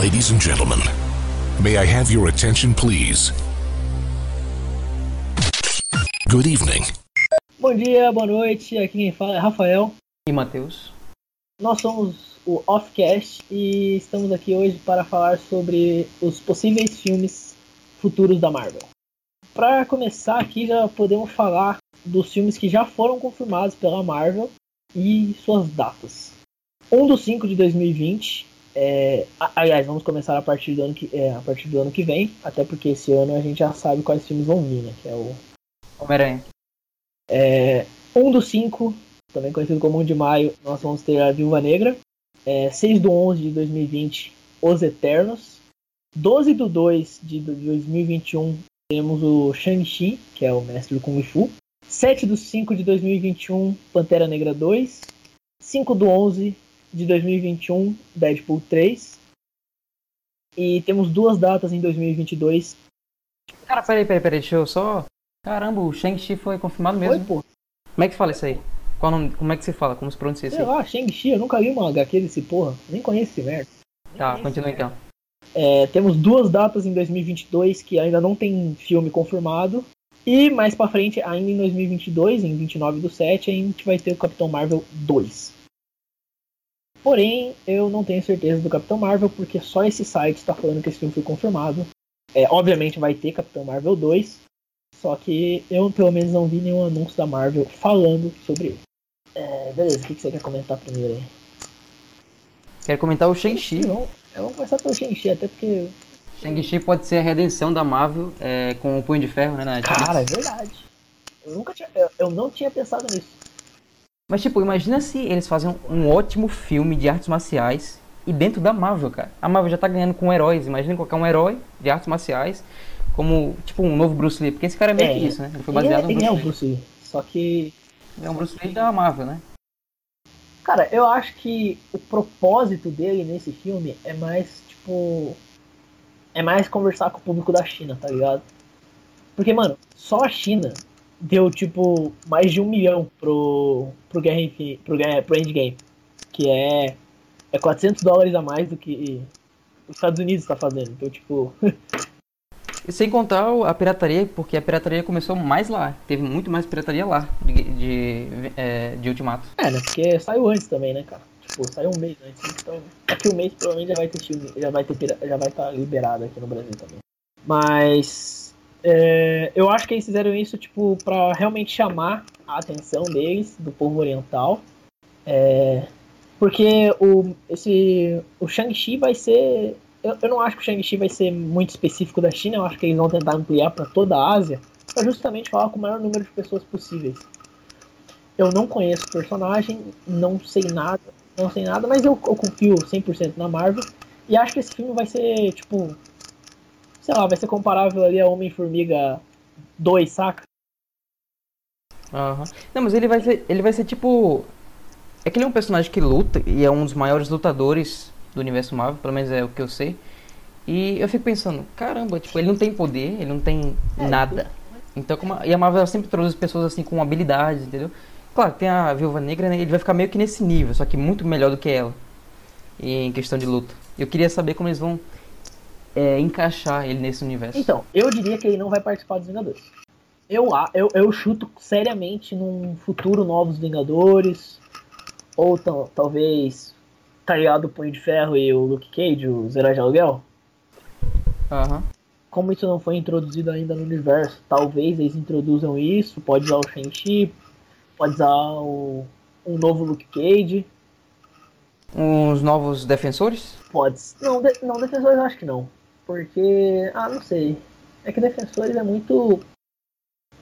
Ladies and gentlemen, may I have your attention, please? Good evening. Bom dia, boa noite. Aqui quem fala é Rafael. E Matheus? Nós somos o Offcast e estamos aqui hoje para falar sobre os possíveis filmes futuros da Marvel. Para começar aqui, já podemos falar dos filmes que já foram confirmados pela Marvel e suas datas. 1 do 5 de 2020. É, aliás, vamos começar a partir, do ano que, é, a partir do ano que vem, até porque esse ano a gente já sabe quais filmes vão vir, né? Que é o Homem-Aranha. É, 1 do 5, também conhecido como 1 de maio, nós vamos ter a Viúva Negra. É, 6 do 11 de 2020, Os Eternos. 12 do 2 de 2021, temos o Shang-Chi, que é o mestre do Kung Fu. 7 do 5 de 2021, Pantera Negra 2. 5 do 11 de 2021, Deadpool 3. E temos duas datas em 2022. Cara, peraí, peraí, peraí, deixa eu só. Caramba, o Shang-Chi foi confirmado mesmo. Oi, pô. Como é que fala isso aí? Qual nome, como é que se fala? Como se pronuncia isso Sei aí? lá, Shang-Chi, eu nunca li uma HQ desse porra. Nem conheço esse merda. Tá, continua então. É, temos duas datas em 2022 que ainda não tem filme confirmado. E mais pra frente, ainda em 2022, em 29 do 7, a gente vai ter o Capitão Marvel 2. Porém, eu não tenho certeza do Capitão Marvel, porque só esse site está falando que esse filme foi confirmado. É, obviamente vai ter Capitão Marvel 2, só que eu pelo menos não vi nenhum anúncio da Marvel falando sobre ele. É, beleza, o que que você quer comentar primeiro aí? Quero comentar o Shang-Chi. Vamos, começar pelo Shang-Chi, até porque. Shang-Chi pode ser a redenção da Marvel é, com o Punho de Ferro, né? Na Netflix. Cara, é verdade. Eu nunca tinha. Eu, eu não tinha pensado nisso. Mas, tipo, imagina se eles fazem um ótimo filme de artes marciais e dentro da Marvel, cara. A Marvel já tá ganhando com heróis. Imagina colocar um herói de artes marciais como, tipo, um novo Bruce Lee. Porque esse cara é meio É, que isso, né? Ele foi Ele é, baseado no ele Bruce é o. Bruce Lee. Só que. Ele é um Bruce Lee da Marvel, né? Cara, eu acho que o propósito dele nesse filme é mais, tipo. É mais conversar com o público da China, tá ligado? Porque, mano, só a China deu, tipo, mais de um milhão pro, pro, Guerra Infin- pro, pro Endgame. Que é, é 400 dólares a mais do que os Estados Unidos tá fazendo. Então, tipo. E sem contar a pirataria, porque a pirataria começou mais lá. Teve muito mais pirataria lá de, de, é, de Ultimato. É, né? Porque saiu antes também, né, cara? Tipo, saiu um mês antes. Então, daqui um mês provavelmente já vai ter já vai ter já vai estar liberado aqui no Brasil também. Mas é, eu acho que eles fizeram isso, tipo, pra realmente chamar a atenção deles, do povo oriental. É, porque o, esse, o Shang-Chi vai ser. Eu, eu não acho que o Shang-Chi vai ser muito específico da China, eu acho que eles vão tentar ampliar pra toda a Ásia, pra justamente falar com o maior número de pessoas possíveis. Eu não conheço o personagem, não sei nada, não sei nada, mas eu, eu confio 100% na Marvel. E acho que esse filme vai ser, tipo, sei lá, vai ser comparável ali a Homem-Formiga 2, saca? Aham. Não, mas ele vai ser, ele vai ser tipo. É que ele é um personagem que luta e é um dos maiores lutadores do universo Marvel, pelo menos é o que eu sei. E eu fico pensando, caramba, tipo, ele não tem poder, ele não tem É, nada. Então, como a, e a Marvel sempre introduz pessoas assim com habilidades, entendeu? Claro, tem a Viúva Negra, né? Ele vai ficar meio que nesse nível, só que muito melhor do que ela. E em questão de luta. Eu queria saber como eles vão é, encaixar ele nesse universo. Então, eu diria que ele não vai participar dos Vingadores. Eu, eu, eu chuto seriamente num futuro Novos Vingadores. Ou tal- talvez, tá ligado, o Punho de Ferro e o Luke Cage, os heróis de aluguel. Aham. como isso não foi introduzido ainda no universo, talvez eles introduzam isso, pode usar o Shang-Chi, pode usar o, um novo Luke Cage, Uns novos defensores? pode. Não, de, não, Defensores eu acho que não. Porque. Ah, não sei. É que Defensores é muito.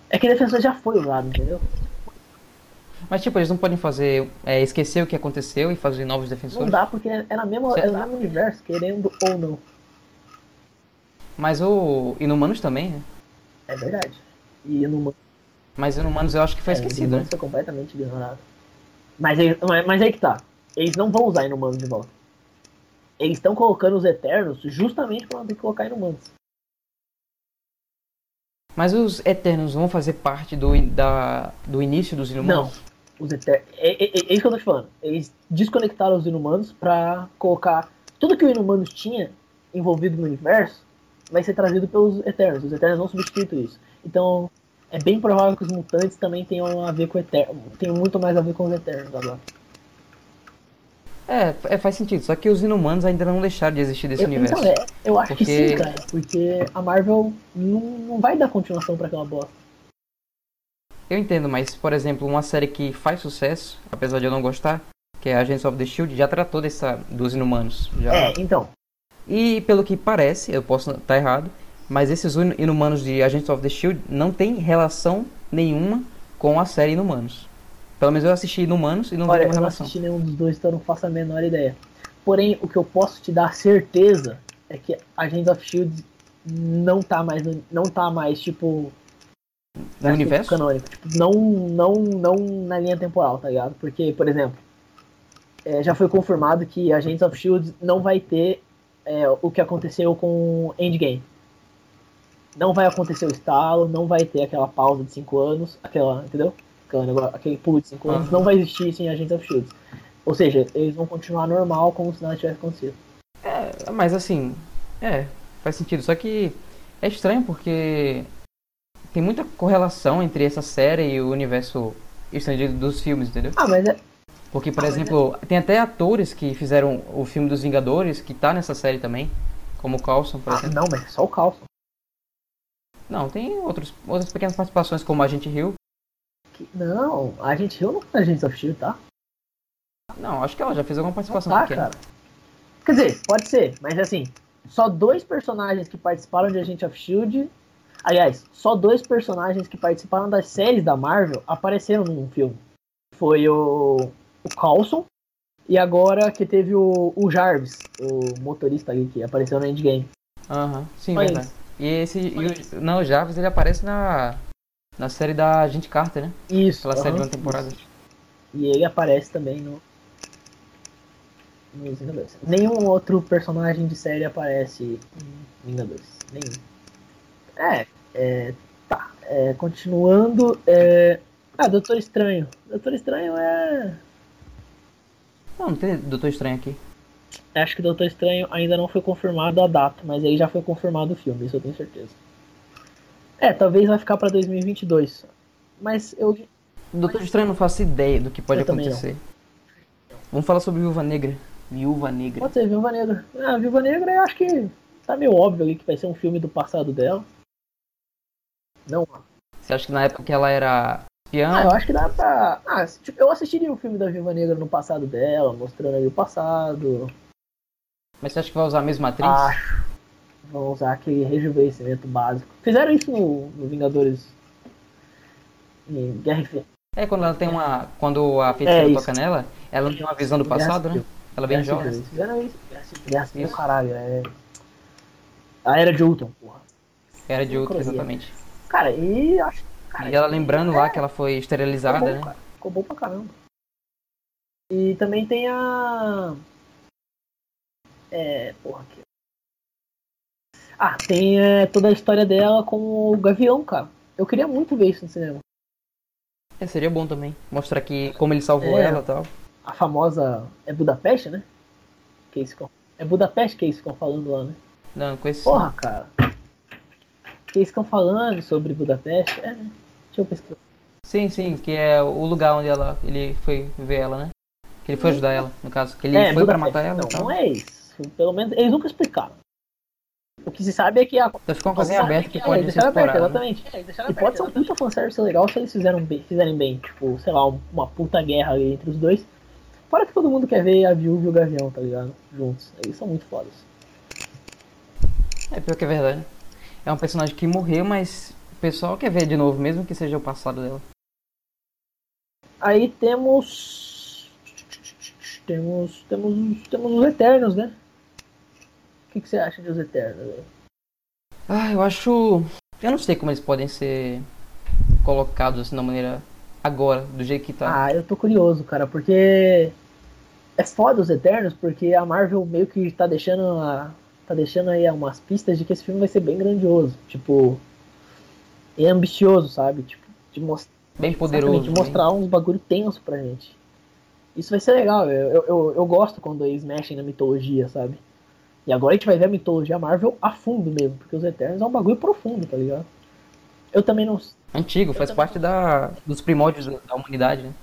É que Defensores já foi usado, entendeu? Mas tipo, eles não podem fazer. é, esquecer o que aconteceu e fazer novos Não defensores. dá porque é na mesma, é no mesmo universo, querendo ou não. Mas o Inumanos também, né? É verdade. E no Mas Inumanos eu acho que foi é, esquecido, né? Inumanos foi completamente ignorado. Mas, mas, mas aí que tá. Eles não vão usar Inumanos de volta. Eles estão colocando os Eternos justamente não ter que colocar Inumanos. Mas os Eternos vão fazer parte do, da, do início dos Não. Inumanos? Os Eter... é, é, é isso que eu tô te falando. Eles desconectaram os Inumanos pra colocar. Tudo que o Inumanos tinha envolvido no universo vai ser trazido pelos Eternos. Os Eternos vão substituir isso. Então, é bem provável que os mutantes também tenham a ver com o Eterno. Tenham muito mais a ver com os Eternos agora. É, é, faz sentido. Só que os inumanos ainda não deixaram de existir desse Eu, universo. então, é, eu acho que Porque- sim, cara. Porque a Marvel não, não vai dar continuação pra aquela bosta. Eu entendo, mas, por exemplo, uma série que faz sucesso, apesar de eu não gostar, que é Agents of the Shield, já tratou dessa, dos inumanos. Já. É, então. E pelo que parece, eu posso estar errado, mas esses inu- inumanos de Agents of the Shield não tem relação nenhuma com a série Inumanos. Pelo menos eu assisti Inumanos e não vi nenhuma eu não relação. assisti nenhum dos dois, então eu não faço a menor ideia. Porém, o que eu posso te dar certeza é que Agents of Shield não tá mais, não tá mais tipo No universo? canônico, tipo, não, não, não na linha temporal, tá ligado? Porque, por exemplo, é, já foi confirmado que Agents of Shield não vai ter é, o que aconteceu com Endgame. Não vai acontecer o estalo, não vai ter aquela pausa de 5 anos, aquela, entendeu? Aquele pulo de 5 anos, Aham. não vai existir isso em Agents of Shield. Ou seja, eles vão continuar normal como se nada tivesse acontecido. É, mas assim, é, faz sentido. Só que é estranho porque tem muita correlação entre essa série e o universo estendido dos filmes, entendeu? Ah, mas é, Porque, por Ah, mas exemplo, tem até atores que fizeram o filme dos Vingadores, que tá nessa série também, como o Coulson, por ah, exemplo. não, mas é só o Carlson. Não, tem outros, outras pequenas participações, como a gente Hill. Que- Não, a gente riu no Agents of Shield, tá? Não, acho que ela já fez alguma participação Tá, pequena. cara. Quer dizer, pode ser, mas assim, só dois personagens que participaram de Agent of Shield. Aliás, só dois personagens que participaram das séries da Marvel apareceram num filme. Foi o, o Coulson e agora que teve o, o Jarvis, o motorista ali que apareceu no Endgame. Aham, sim, Só verdade. E esse. e o- não, o Jarvis ele aparece na. Na série da Agente Carter, né? Isso. Aquela série de uma temporada. isso. E ele aparece também no. Nos Vingadores. Nenhum outro personagem de série aparece em Vingadores. Nenhum. É, é. Tá. é, continuando. É, ah, Doutor Estranho. Doutor Estranho é. Não, não tem Doutor Estranho aqui. Acho que Doutor Estranho ainda não foi confirmado a data, mas aí já foi confirmado o filme, isso eu tenho certeza. É, talvez vai ficar pra 2022. Mas eu. Doutor Estranho não faço ideia do que pode Eu acontecer. Vamos falar sobre Viúva Negra. Viúva Negra. Pode ser Viúva Negra. Ah, Viúva Negra eu acho que tá meio óbvio ali que vai ser um filme do passado dela. Não. Você acha que na época que ela era espiã? Ah, eu acho que dá pra. Ah, tipo, eu assistiria um filme da Viúva Negra no passado dela, mostrando ali o passado. Mas você acha que vai usar a mesma atriz? Acho. Vão usar aquele rejuvenescimento básico. Fizeram isso no, no Vingadores. Em Guerra Infinita. É quando ela tem uma. Quando a feiticeira É, toca nela, ela tem uma visão do passado, né? Ela é bem jovem. Fizeram isso. Guerra Civil. Caralho. É... A Era de Ultron, porra. Era de Cronia. exatamente. Cara, e acho. Cara, E ela lembrando é, lá que ela foi Ficou esterilizada, bom, né? cara. Ficou bom pra caramba. E também tem a. É. Porra, aqui. Ah, tem é, toda a história dela com o Gavião, cara. Eu queria muito ver isso no cinema. É, seria bom também. Mostrar que como ele salvou É. ela e tal. A famosa. É Budapeste, né? Que eles ficam... É Budapeste que eles ficam falando lá, né? Não, com esse. Porra, cara. Que eles ficam falando sobre Budapeste. É, né? Deixa eu pesquisar. Sim, sim, que é o lugar onde ela, ele foi ver ela, né? Que ele foi ajudar ela, no caso. Que ele é, foi pra Budapeste. matar ela Não, tal. não é isso. Pelo menos eles nunca explicaram. O que se sabe é que a Então fica uma coisinha aberta que é, pode ser deixaram aberto, explorada. né? exatamente. E pode ser um puta fanservice legal se eles fizeram bem, fizerem bem. Tipo, sei lá, um- uma puta guerra ali entre os dois. Fora que todo mundo quer ver a Viúva e o Gavião, tá ligado? Juntos. Eles são muito fodas. É pior que é verdade. É um personagem que morreu, mas o pessoal quer ver de novo, mesmo que seja o passado dela. Aí temos. Temos. Temos. Temos os Eternos, né? O que, que você acha de os Eternos? Ah, eu acho. Eu não sei como eles podem ser colocados assim da maneira agora, do jeito que tá. Ah, eu tô curioso, cara, porque é foda os Eternos, porque a Marvel meio que tá deixando a, tá deixando aí umas pistas de que esse filme vai ser bem grandioso, tipo, e ambicioso, sabe? Tipo, de, mos Bem poderoso. de mostrar uns bagulho tenso pra gente. Isso vai ser legal, eu, eu, eu gosto quando eles mexem na mitologia, sabe? E agora a gente vai ver a mitologia Marvel a fundo mesmo, porque os Eternos é um bagulho profundo, tá ligado? Eu também não. Antigo, faz parte da, dos primórdios da, da humanidade, né?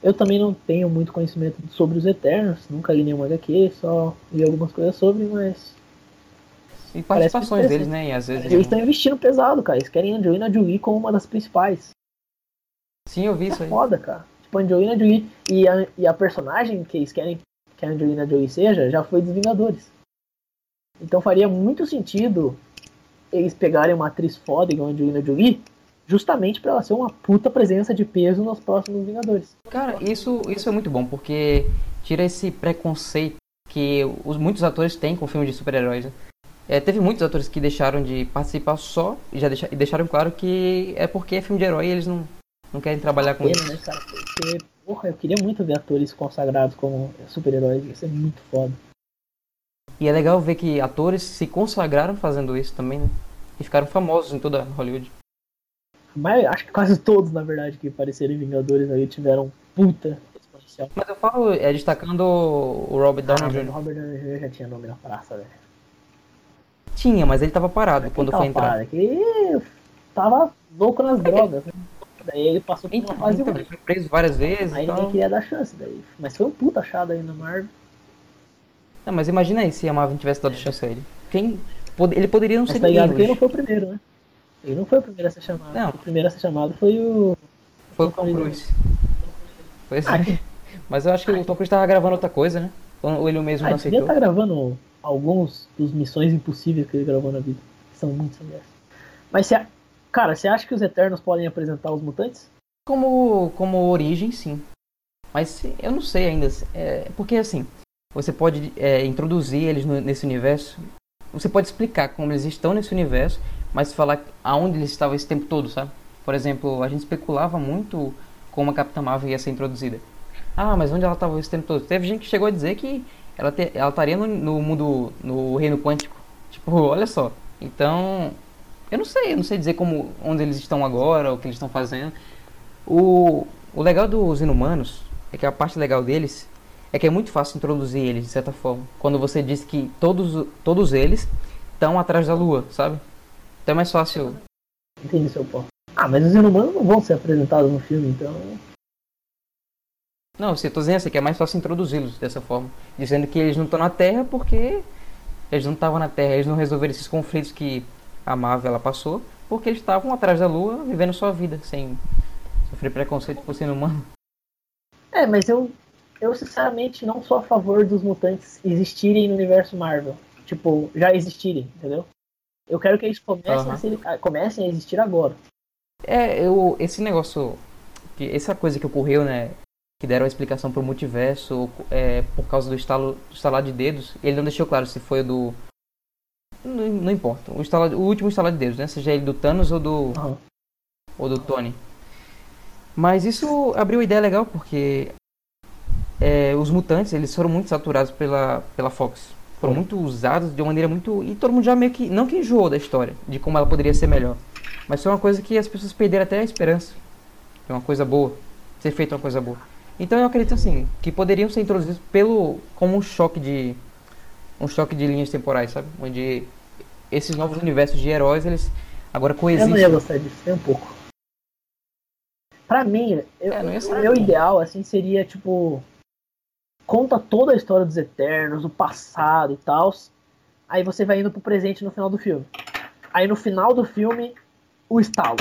Eu também não tenho muito conhecimento sobre os Eternos, nunca li nenhuma HQ, só li algumas coisas sobre, mas. E Parece participações deles, né? E às vezes. Eles estão investindo pesado, cara. Eles querem a Angelina Jolie como uma das principais. Sim, eu vi isso É aí. foda, cara. Tipo, a Angelina Jolie e a, e a personagem que eles querem que a Angelina Jolie seja já foi dos Vingadores. Então faria muito sentido eles pegarem uma atriz foda igual a Angelina Jolie, justamente pra ela ser uma puta presença de peso nos próximos Vingadores. Cara, isso, isso é muito bom, porque tira esse preconceito que os, muitos atores têm com filmes de super-heróis. Né? É, teve muitos atores que deixaram de participar só e já deixa- e deixaram claro que é porque é filme de herói e eles não, não querem trabalhar com isso. né, cara? Porque, porra, eu queria muito ver atores consagrados como super-heróis. Ia ser muito foda. E é legal ver que atores se consagraram fazendo isso também, né? E ficaram famosos em toda Hollywood. Mas acho que quase todos, na verdade, que apareceram em Vingadores aí tiveram puta exponencial. Mas eu falo, é destacando o Robert Ah, Downey mas o Jr. Robert Downey Jr. já tinha nome na praça, velho. Tinha, mas ele tava parado quando foi entrar. parado, que tava louco nas drogas, né? Daí ele passou por uma Então, fase então, ele foi preso várias vezes Aí e ninguém queria dar chance daí. Mas foi um puta achado aí na Marvel. Não, mas imagina aí se a Marvel tivesse dado chance a ele. Quem, ele poderia não Mas ser tá ligado que ele não foi o primeiro, né? Ele não foi o primeiro a ser chamado. Não. O primeiro a ser chamado foi o. Foi o Tom Cruise. Pois Ah, é. Mas eu acho que o Tom Cruise tava gravando outra coisa, né? Ou ele mesmo Ah, não ele aceitou. estar gravando alguns dos Missões Impossíveis que ele gravou na vida. que São muito sem graça. Mas, você, cara, você acha que os Eternos podem apresentar os mutantes? Como, como origem, sim. Mas eu não sei ainda. É, porque assim, você pode é, introduzir eles no- nesse universo. Você pode explicar como eles estão nesse universo, mas falar aonde eles estavam esse tempo todo, sabe? Por exemplo, a gente especulava muito como a Capitã Marvel ia ser introduzida. Ah, mas onde ela estava esse tempo todo? Teve gente que chegou a dizer que ela, ela estaria no, no mundo, no reino quântico. Tipo, olha só. Então, eu não sei, eu não sei dizer como, onde eles estão agora, o que eles estão fazendo. O, o legal dos inumanos é que a parte legal deles é que é muito fácil introduzir eles, de certa forma. Quando você diz que todos, todos eles estão atrás da lua, sabe? Então é mais fácil. Entendi seu ponto. Ah, mas os inumanos não vão ser apresentados no filme, então. Não, você tô dizendo assim, que é mais fácil introduzi-los dessa forma. Dizendo que eles não estão na Terra porque eles não estavam na Terra, eles não resolveram esses conflitos que a Marvel ela passou, porque eles estavam atrás da lua, vivendo sua vida, sem sofrer preconceito por ser humano. É, mas eu, eu sinceramente não sou a favor dos mutantes existirem no universo Marvel. Tipo, já existirem, entendeu? Eu quero que eles comecem, Aham. a, ser- a- comecem a existir agora. É, eu, esse negócio, que essa coisa que ocorreu, né, que deram a explicação pro multiverso é, por causa do estalo, do estalar de dedos, ele não deixou claro se foi o do... Não, não importa, o, estalar, o último estalar de dedos, né, seja ele do Thanos ou do, Aham. ou do Tony. Mas isso abriu uma ideia legal, porque é, os mutantes, eles foram muito saturados pela, pela Fox. Foram muito usados de uma maneira muito... E todo mundo já meio que... Não que enjoou da história, de como ela poderia ser melhor. Mas foi uma coisa que as pessoas perderam até a esperança. De uma coisa boa. Ser feita uma coisa boa. Então eu acredito assim, que poderiam ser introduzidos pelo... Como um choque de... Um choque de linhas temporais, sabe? Onde esses novos universos de heróis, eles agora Eu não coexistem. ia gostar disso, nem um pouco. Pra mim, eu, É, o ideal, assim, seria, tipo... Conta toda a história dos Eternos, o passado e tal. Aí você vai indo pro presente no final do filme. Aí no final do filme, o estalo.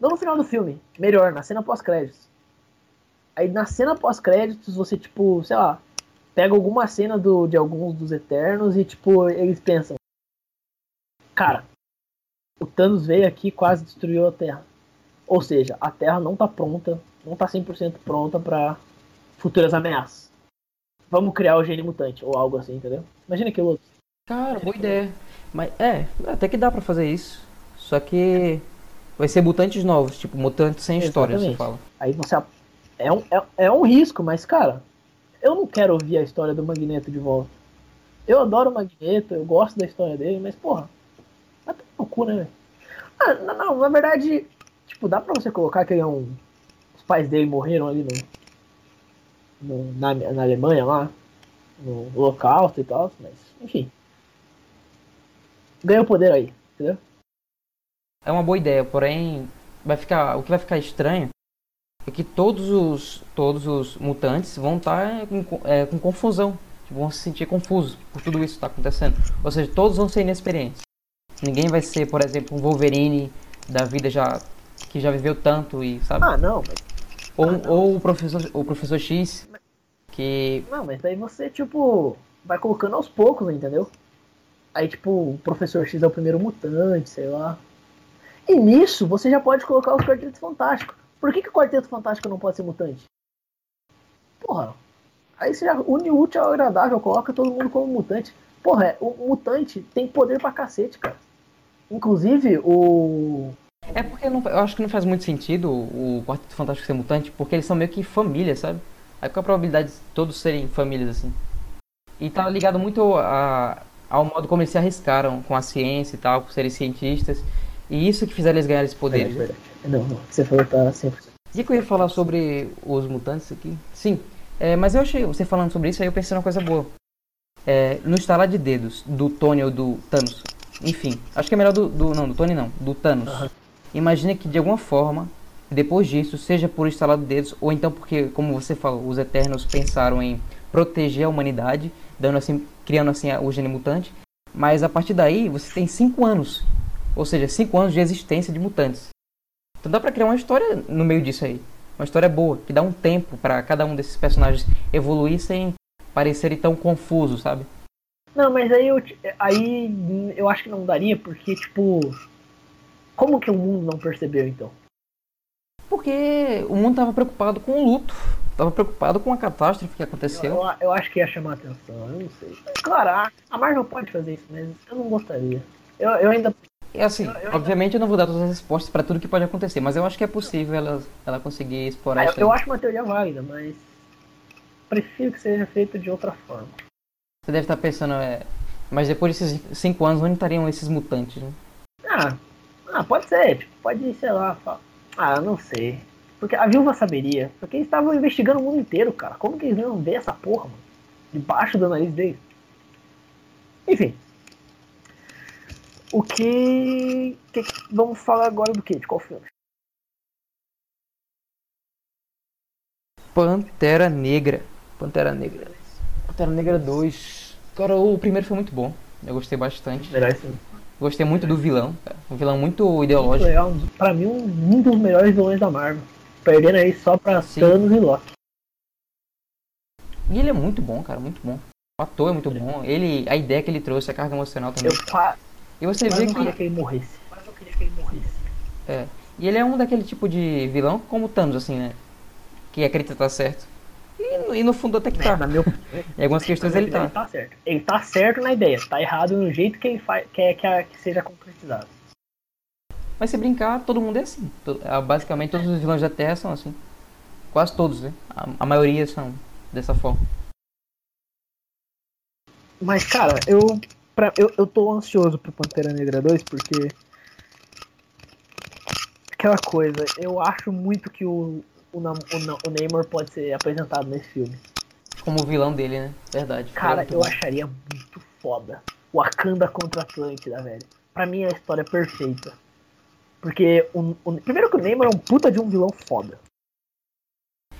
Não no final do filme, melhor, na cena pós-créditos. Aí na cena pós-créditos, você, tipo, sei lá, pega alguma cena do, de alguns dos Eternos e, tipo, eles pensam: Cara, o Thanos veio aqui e quase destruiu a Terra. Ou seja, a Terra não tá pronta, não tá 100% pronta para futuras ameaças. Vamos criar o gene mutante, ou algo assim, entendeu? Imagina que louco. Cara, boa ideia. Mas é, até que dá pra fazer isso. Só que vai ser mutantes novos, tipo mutantes sem história, você Exatamente. fala. Aí você. É um, é, é um risco, mas, cara, eu não quero ouvir a história do Magneto de volta. Eu adoro o Magneto, eu gosto da história dele, mas, porra, tomar no cu, né, velho? Ah, não, não, na verdade, tipo, dá pra você colocar que ele é um. Os pais dele morreram ali no. No- na, na Alemanha lá, no Holocausto e tal, mas, enfim. ganha o poder aí, entendeu? É uma boa ideia, porém vai ficar, o que vai ficar estranho é que todos os todos os mutantes vão estar com, é, com confusão, tipo, vão se sentir confusos por tudo isso que está acontecendo. Ou seja, todos vão ser inexperientes. Ninguém vai ser, por exemplo, um Wolverine da vida já que já viveu tanto e sabe? Ah, não, mas, ou, ah, não. ou o professor o professor X que não, mas daí você, tipo, vai colocando aos poucos, entendeu? Aí, tipo, o professor X é o primeiro mutante, sei lá. E nisso, você já pode colocar os Quartetos Fantásticos. Por que, que o Quarteto Fantástico não pode ser mutante? Porra, aí você já une o útil ao agradável, coloca todo mundo como mutante. Porra, é, o mutante tem poder pra cacete, cara. Inclusive, o. É porque não, eu acho que não faz muito sentido o Quarteto Fantástico ser mutante, porque eles são meio que família, sabe? Aí qual a probabilidade de todos serem famílias assim? E tá ligado muito a, ao modo como eles se arriscaram com a ciência e tal, por serem cientistas. E isso que fizeram eles ganharem esse poder. Verdade, verdade. Não, não, você falou tá 100%. E que eu ia falar sobre os mutantes aqui? Sim, é, mas eu achei, você falando sobre isso, aí eu pensei numa coisa boa. É, no estalar de dedos do Tony ou do Thanos, enfim, acho que é melhor do, do não, do Tony não, do Thanos. Aham. Imagine que de alguma forma, depois disso, seja por estalar de dedos, ou então porque, como você falou, os Eternos pensaram em proteger a humanidade, dando assim, criando assim o gene mutante. Mas a partir daí, você tem cinco anos, ou seja, cinco anos de existência de mutantes. Então dá pra criar uma história no meio disso aí, uma história boa, que dá um tempo pra cada um desses personagens evoluir sem parecerem tão confusos, sabe? Não, mas aí eu, aí eu acho que não daria, porque, tipo. Como que o mundo não percebeu, então? Porque o mundo tava preocupado com o luto, tava preocupado com a catástrofe que aconteceu. Eu, eu acho que ia chamar atenção, eu não sei. Claro, a- Marvel pode fazer isso, mas eu não gostaria. Eu, eu ainda. E assim, obviamente eu não vou dar todas as respostas pra tudo que pode acontecer, mas eu acho que é possível ela, ela conseguir explorar Ah, eu, isso. aí. eu acho uma teoria válida, mas. Prefiro que seja feito de outra forma. Você deve estar pensando, é, mas depois desses cinco anos, onde estariam esses mutantes, né? Ah, ah, pode ser, tipo, pode, sei lá. Ah, eu não sei. Porque a viúva saberia. Porque eles estavam investigando o mundo inteiro, cara. Como que eles não ver essa porra, mano? Debaixo do nariz deles. Enfim. O que... que- Vamos falar agora do que? De qual filme? Pantera Negra. Pantera Negra. Pantera Negra 2. Cara, o primeiro foi muito bom. Eu gostei bastante. Melhor filme. Gostei muito do vilão, cara. Um vilão muito Muito ideológico. legal. Pra mim, um, um dos melhores vilões da Marvel. Perdendo aí só pra Sim. Thanos e Loki. E ele é muito bom, cara, muito bom. O ator é muito bom. Ele, a ideia que ele trouxe, a carga emocional também. Eu qua- E você quase vê não queria que. que ele morresse. Quase não queria que ele morresse. É. E ele é um daquele tipo de vilão como Thanos, assim, né? Que acredita estar certo. E, no- e no fundo até que É, tá. na meu, Em algumas questões ele tá. certo. Ele tá certo na ideia, tá errado no jeito que ele faz, quer que, a- que seja concretizado. Mas se brincar, todo mundo é assim. Ah, Basicamente todos os vilões da Terra são assim. Quase todos, né? A, a maioria são dessa forma. Mas, cara, eu, pra, eu, eu tô ansioso pro Pantera Negra 2 porque. Aquela coisa, eu acho muito que o, o, Nam- o, o Neymar pode ser apresentado nesse filme. Como o vilão dele, né? Verdade. Cara, é eu bom. acharia muito foda. Wakanda contra Atlântida, velho. Pra mim é a história perfeita. Porque, o, o- primeiro que o Neymar é um puta de um vilão foda.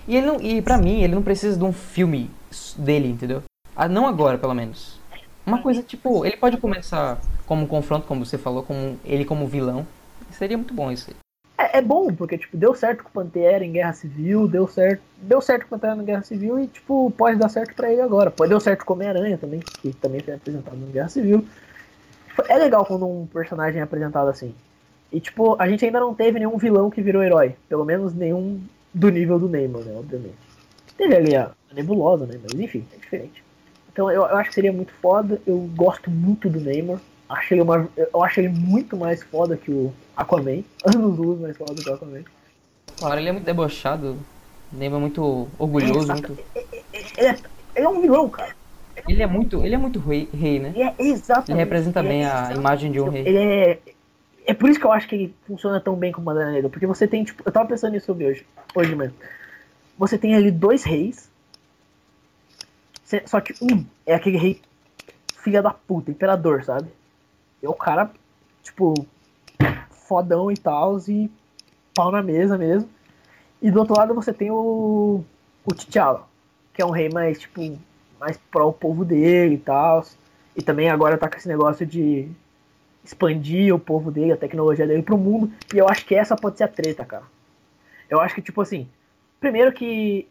E, ele não, e pra mim, ele não precisa de um filme dele, entendeu? Ah, não agora, pelo menos. Uma coisa tipo, ele pode começar como um confronto, como você falou, como ele como vilão. Seria muito bom isso aí. É, é bom, porque, tipo, deu certo com o Pantera em Guerra Civil, deu certo. Deu certo com o Pantera na Guerra Civil e, tipo, pode dar certo pra ele agora. Pode deu certo com o Homem-Aranha também, que também foi apresentado na Guerra Civil. É legal quando um personagem é apresentado assim. E, tipo, a gente ainda não teve nenhum vilão que virou herói. Pelo menos nenhum do nível do Neymar, né, obviamente. Teve ali a Nebulosa, né, mas enfim, é diferente. Então eu, eu acho que seria muito foda. Eu gosto muito do Neymar. Achei uma, eu acho ele muito mais foda que o Aquaman. Anos luz mais foda que o Aquaman. Claro, ele é muito debochado. Lembra muito orgulhoso, Exato. muito. Ele é, ele é um vilão, cara. Ele é muito, ele é muito rei, rei, né? Ele é exatamente. Ele representa ele é bem a exatamente- imagem de um rei. Ele é. É por isso que eu acho que ele funciona tão bem como Bandeira Negra. Porque você tem, tipo, eu tava pensando nisso hoje. Hoje mesmo. Você tem ali dois reis. Só que um é aquele rei filha da puta, imperador, sabe? E o cara, tipo, fodão e tal, e pau na mesa mesmo. E do outro lado você tem o, o T'Challa, que é um rei mais, tipo, mais pró povo dele e tal. E também agora tá com esse negócio de expandir o povo dele, a tecnologia dele pro mundo. E eu acho que essa pode ser a treta, cara. Eu acho que, tipo assim, primeiro que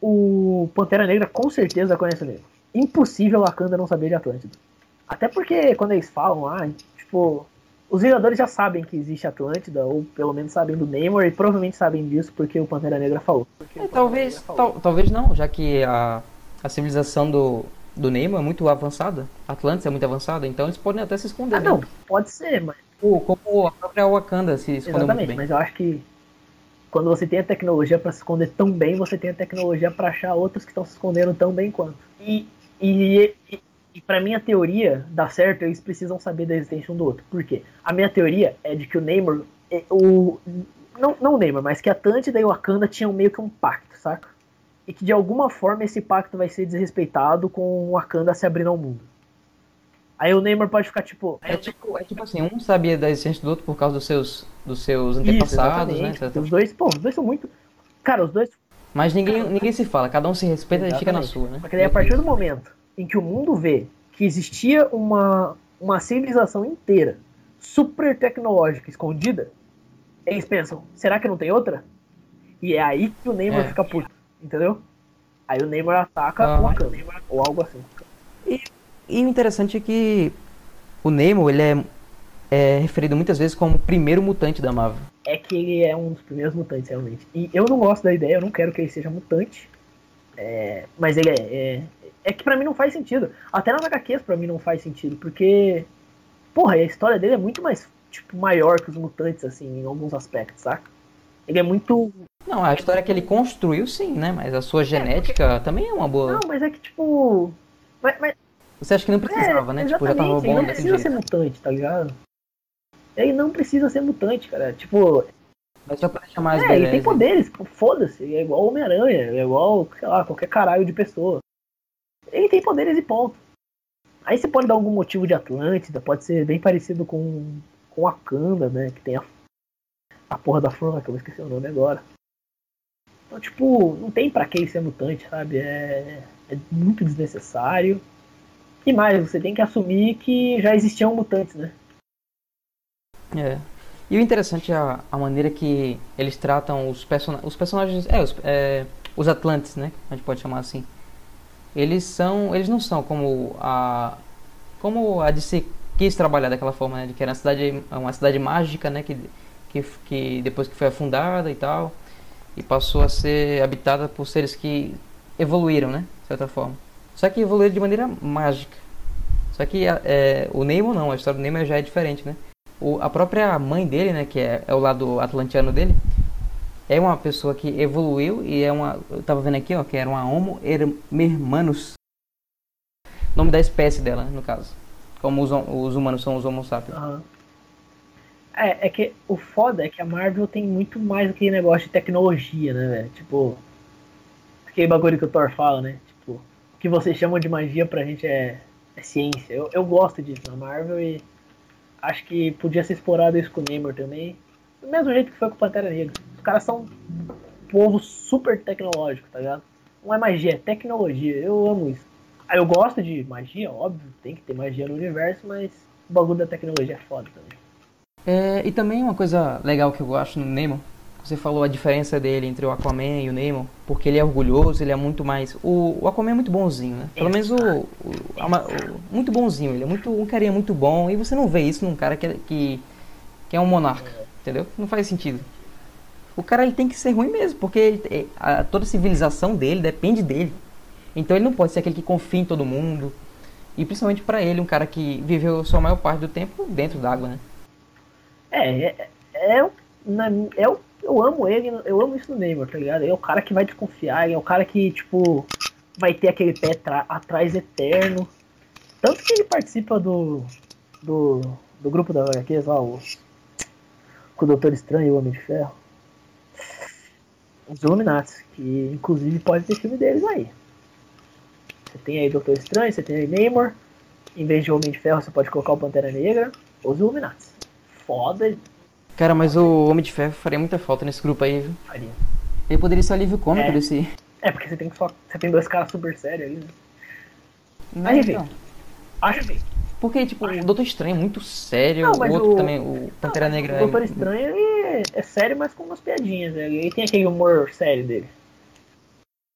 o Pantera Negra com certeza conhece o negro. Impossível a Wakanda não saber de Atlântida. Até porque quando eles falam lá, tipo, os Vingadores já sabem que existe Atlântida, ou pelo menos sabem do Namor, e provavelmente sabem disso porque o Pantera Negra falou. É, talvez, Negra falou. Tal, talvez não, já que a, a civilização do, do Namor é muito avançada. Atlantis é muito avançada, então eles podem até se esconder. Ah, não, pode ser, mas. como a própria Wakanda se esconde muito bem. mas eu acho que quando você tem a tecnologia para se esconder tão bem, você tem a tecnologia para achar outros que estão se escondendo tão bem quanto. E, e, e, e para mim a teoria dá certo, eles precisam saber da existência um do outro. Por quê? A minha teoria é de que o Neymar, é, o, não, não o Neymar, mas que a Atlântida e o Wakanda tinham meio que um pacto, saca? E que de alguma forma esse pacto vai ser desrespeitado com o Wakanda se abrindo ao mundo. Aí o Neymar pode ficar tipo. É tipo, é tipo assim, um sabia da existência do outro por causa dos seus, dos seus antepassados, Isso, né? Os dois, pô, os dois são muito. Cara, os dois. Mas ninguém, ninguém se fala, cada um se respeita exatamente. e fica na sua, né? Porque daí, a partir do momento em que o mundo vê que existia uma, uma civilização inteira super tecnológica escondida, eles pensam, será que não tem outra? E é aí que o Neymar é. fica puto, entendeu? Aí o Neymar ataca ah. o Wakanda, ou algo assim. E e o interessante é que o Nemo, ele é, é referido muitas vezes como o primeiro mutante da Marvel. É que ele é um dos primeiros mutantes, realmente. E eu não gosto da ideia, eu não quero que ele seja mutante. É, mas ele é, é. É que pra mim não faz sentido. Até nas HQs pra mim não faz sentido, porque. Porra, a história dele é muito mais, tipo, maior que os mutantes, assim, em alguns aspectos, saca? Ele é muito. Não, a história que ele construiu, sim, né? Mas a sua genética é, porque... também é uma boa. Não, mas é que, tipo. Mas, mas, você acha que não precisava, é, né? Tipo, já tava bom Ele não precisa ser mutante, tá ligado? Ele não precisa ser mutante, cara. Tipo. Mas só pra deixar mais É, beleza. ele tem poderes, foda-se. É igual Homem-Aranha, é igual, sei lá, qualquer caralho de pessoa. Ele tem poderes e ponto. Aí você pode dar algum motivo de Atlântida, pode ser bem parecido com, com Wakanda, né? Que tem a, a porra da forma que eu vou esquecer o nome agora. Então, tipo, não tem pra que ser mutante, sabe? É, é muito desnecessário. E mais, você tem que assumir que já existiam mutantes, né? É. E o interessante é a, a maneira que eles tratam os, person os personagens. É os, é, os Atlantes, né? A gente pode chamar assim. Eles são. Eles não são como a. Como a DC quis trabalhar daquela forma, né? De que era uma cidade, uma cidade mágica, né? Que, que, que depois que foi afundada e tal. E passou a ser habitada por seres que evoluíram, né? De certa forma. Só que evoluíram de maneira mágica. Só que é, o Nemo não, a história do Nemo já é diferente, né? O, a própria mãe dele, né, que é, é, o lado atlantiano dele, é uma pessoa que evoluiu e é uma. Eu tava vendo aqui, ó, que era uma Homo hermanus. Nome da espécie dela, no caso. Como os, os humanos são os Homo sapiens. Uhum. É, é que o foda é que a Marvel tem muito mais aquele negócio de tecnologia, né, velho? Tipo. Aquele bagulho que o Thor fala, né? que vocês chamam de magia pra gente é, é ciência. Eu, eu gosto disso na Marvel e acho que podia ser explorado isso com o Neymar também. Do mesmo jeito que foi com o Pantera Negra. Os caras são um povo super tecnológico, tá ligado? Não é magia, é tecnologia. Eu amo isso. Aí eu gosto de magia, óbvio, tem que ter magia no universo, mas o bagulho da tecnologia é foda também. É, e também uma coisa legal que eu gosto no Nemo você falou a diferença dele entre o Aquaman e o Nemo, porque ele é orgulhoso, ele é muito mais. O, o Aquaman é muito bonzinho, né? Pelo menos o, o, o, Muito bonzinho, ele é muito um carinha muito bom, e você não vê isso num cara que, é, que, que é um monarca, entendeu? Não faz sentido. O cara ele tem que ser ruim mesmo, porque é, a, toda a civilização dele depende dele. Então ele não pode ser aquele que confia em todo mundo. E principalmente para ele, um cara que viveu sua maior parte do tempo dentro d'água, né? É, é, é, é, é o eu amo ele, eu amo isso no Neymar, tá ligado? Ele é o cara que vai desconfiar, ele é o cara que, tipo, vai ter aquele pé atrás eterno. Tanto que ele participa do. do, do grupo da HQs lá, o, com o Doutor Estranho e o Homem de Ferro. Os Illuminati, que inclusive pode ter filme deles aí. Você tem aí Doutor Estranho, você tem aí Neymar, em vez de Homem de Ferro, você pode colocar o Pantera Negra ou os Illuminati. Foda, Cara, mas o Homem de Ferro faria muita falta nesse grupo aí, viu? faria. Ele poderia ser o alívio cômico É. desse. É, porque você tem, só, você tem dois caras super sérios ali, né? Não, Mas enfim. então. Acho bem. Porque, tipo, o Doutor Estranho é muito sério, Não, o outro o- também, o Pantera Não, Negra. O Doutor é- Estranho ele é, é sério, mas com umas piadinhas. Né? Ele tem aquele humor sério dele.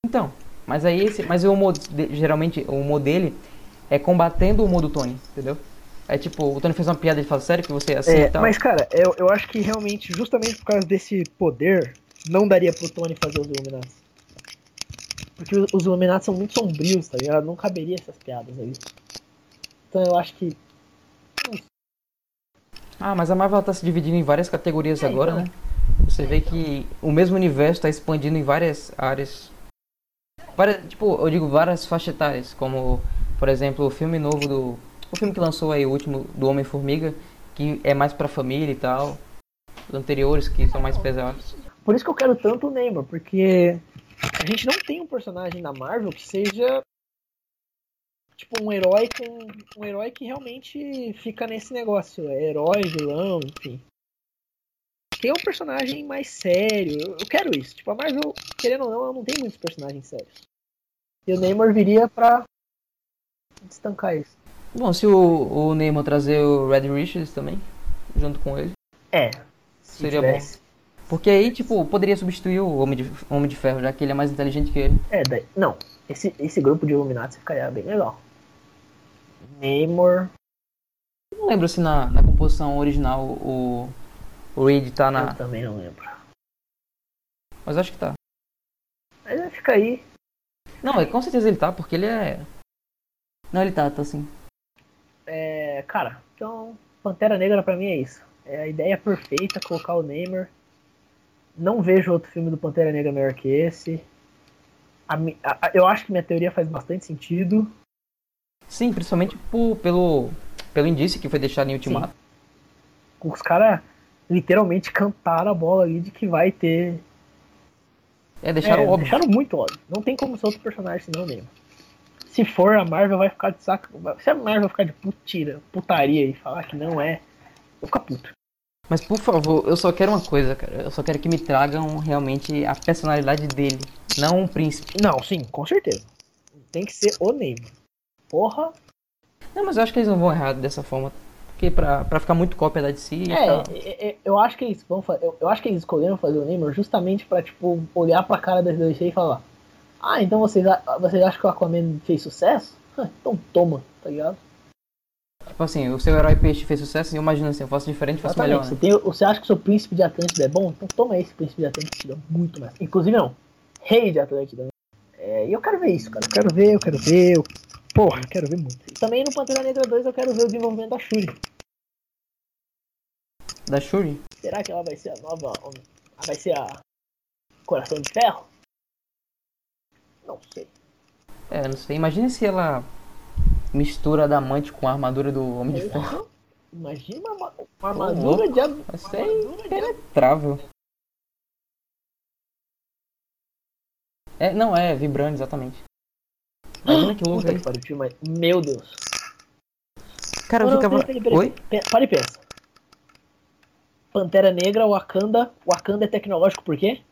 Então, mas aí esse, mas o humor de- geralmente o humor dele é combatendo o humor do Tony, entendeu? É tipo, o Tony fez uma piada e fala, sério que você é assim É, e tal? mas, cara, eu, eu acho que realmente, justamente por causa desse poder, não daria pro Tony fazer os Illuminati. Porque os- os Illuminati são muito sombrios, tá ligado? Não caberia essas piadas aí. Então eu acho que. Ah, mas a Marvel tá se dividindo em várias categorias É, agora, então. né? Você vê que o mesmo universo tá expandindo em várias áreas. Várias, tipo, eu digo várias faixas etárias, como, por exemplo, o filme novo do. O filme que lançou aí, o último, do Homem-Formiga, que é mais pra família e tal. Os anteriores que são mais pesados. Por isso que eu quero tanto o Neymar, porque a gente não tem um personagem na Marvel que seja tipo um herói com um herói que realmente fica nesse negócio, é herói, vilão, enfim. Tem um personagem mais sério. Eu eu quero isso. Tipo, a Marvel, querendo ou não, ela não tem muitos personagens sérios. E o Neymar viria pra destancar isso. Bom, se o, o Neymar trazer o Red Richards também, junto com ele. É. se Seria tivesse. Porque aí, tipo, poderia substituir o Homem de, Homem de Ferro, já que ele é mais inteligente que ele. É, daí, não. Esse, esse grupo de Illuminati ficaria bem legal. Neymar. Não lembro se na, na composição original o, o Reed tá na. Eu também não lembro. Mas acho que tá. Mas vai ficar aí. Não, é, com certeza ele tá, porque ele é. Não, ele tá, tá sim. É, cara, então Pantera Negra pra mim é isso. É a ideia perfeita colocar o Neymar. Não vejo outro filme do Pantera Negra melhor que esse. A- a- eu acho que minha teoria faz bastante sentido. Sim, principalmente por, pelo, pelo indício que foi deixado em Ultimato. Os caras literalmente cantaram a bola ali de que vai ter. É, deixaram é, óbvio. Deixaram muito óbvio. Não tem como ser outro personagem senão o Neymar. Se for, a Marvel vai ficar de saco. Se a Marvel ficar de putira, putaria e falar que não é, vou ficar puto. Mas por favor, eu só quero uma coisa, cara. Eu só quero que me tragam realmente a personalidade dele, não um príncipe. Não, sim, com certeza. Tem que ser o Neymar. Porra. Não, mas eu acho que eles não vão errar dessa forma. Porque pra, pra ficar muito cópia da DC É, é, eu acho que eles vão fazer. Eu, eu acho que eles escolheram fazer o Neymar justamente pra, tipo, olhar pra cara das DC e falar: Ah, então vocês, vocês acham que o Aquaman fez sucesso? Então toma, tá ligado? Tipo assim, o seu herói peixe fez sucesso e eu imagino assim, eu faço diferente, faço Exatamente. melhor, Você, né? tem, você acha que o seu príncipe de Atlântida é bom? Então toma esse príncipe de Atlântida muito mais. Inclusive não. Rei de Atlântida. né? É, e eu quero ver isso, cara. Eu quero ver, eu quero ver. Eu... Porra, eu quero ver muito. Também no Pantera Negra 2 eu quero ver o desenvolvimento da Shuri. Da Shuri. Será que ela vai ser a nova. Ela vai ser a. Coração de Ferro? Não sei. É, não sei. Imagina se ela mistura Adamante com a armadura do Homem de Ferro. Imagina uma, uma armadura de. ab- Vai ser impenetrável. É, não, é vibrante, exatamente. Imagina que louco Puta que pariu, tio, mas. Meu Deus. Cara, eu Não, ficava. peraí, peraí. Oi? Pe- Para e pensa. Pantera Negra, Wakanda. Wakanda é tecnológico por quê?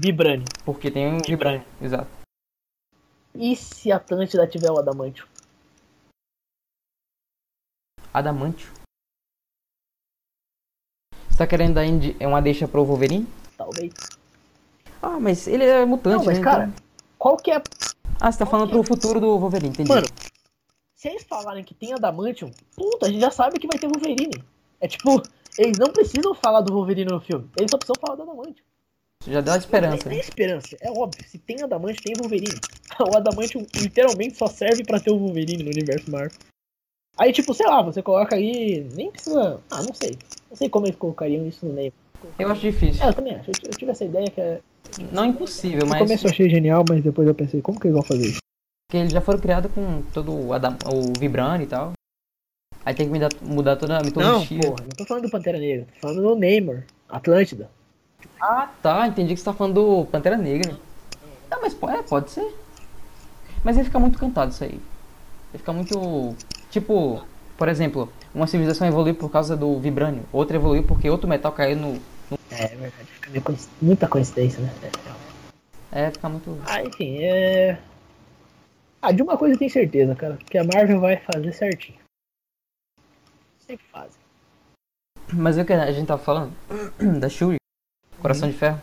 Vibranium. Porque tem um vibrante, exato. E se a Atlântida tiver o Adamantio? Adamantio. Você tá querendo dar é uma deixa pro Wolverine? Talvez. Ah, mas ele é mutante, Não, mas né? cara, Então- qual que é. Ah, você tá falando pro futuro do Wolverine, entendi. Mano, se eles falarem que tem Adamantium, puta, a gente já sabe que vai ter Wolverine. É tipo, eles não precisam falar do Wolverine no filme, eles só precisam falar do Adamantium. Já deu uma esperança. Tem, né? tem esperança, é óbvio. Se tem Adamantium, tem Wolverine. O Adamantium literalmente só serve pra ter o Wolverine no universo Marvel. Aí, tipo, sei lá, você coloca aí. Nem precisa. Ah, não sei. Não sei como eles colocariam isso no Neymar. Eu acho difícil. É, eu também acho. Eu, tive essa ideia que é. Não impossível, No mas. começo eu achei genial, mas depois eu pensei, como que eles vão fazer isso? Porque eles já foram criados com todo o, Adam, o Vibrani e tal. Aí tem que mudar, mudar toda a Não, mitologia. porra, não tô falando do Pantera Negra, tô falando do Neymar, Atlântida. Ah, tá. Entendi que você tá falando do Pantera Negra. Ah, mas pode, é, pode ser. Mas ia ficar muito cantado isso aí. Vai ficar muito. Tipo, por exemplo, uma civilização evoluiu por causa do vibrânio, outra evoluiu porque outro metal caiu no. É, é verdade, fica meio coinc- muita coincidência, né? É. É, fica muito. Ah, enfim, é. Ah, de uma coisa eu tenho certeza, cara, que a Marvel vai fazer certinho. Sempre fazem. Mas é o que a gente tava falando da Shuri, Coração de Ferro.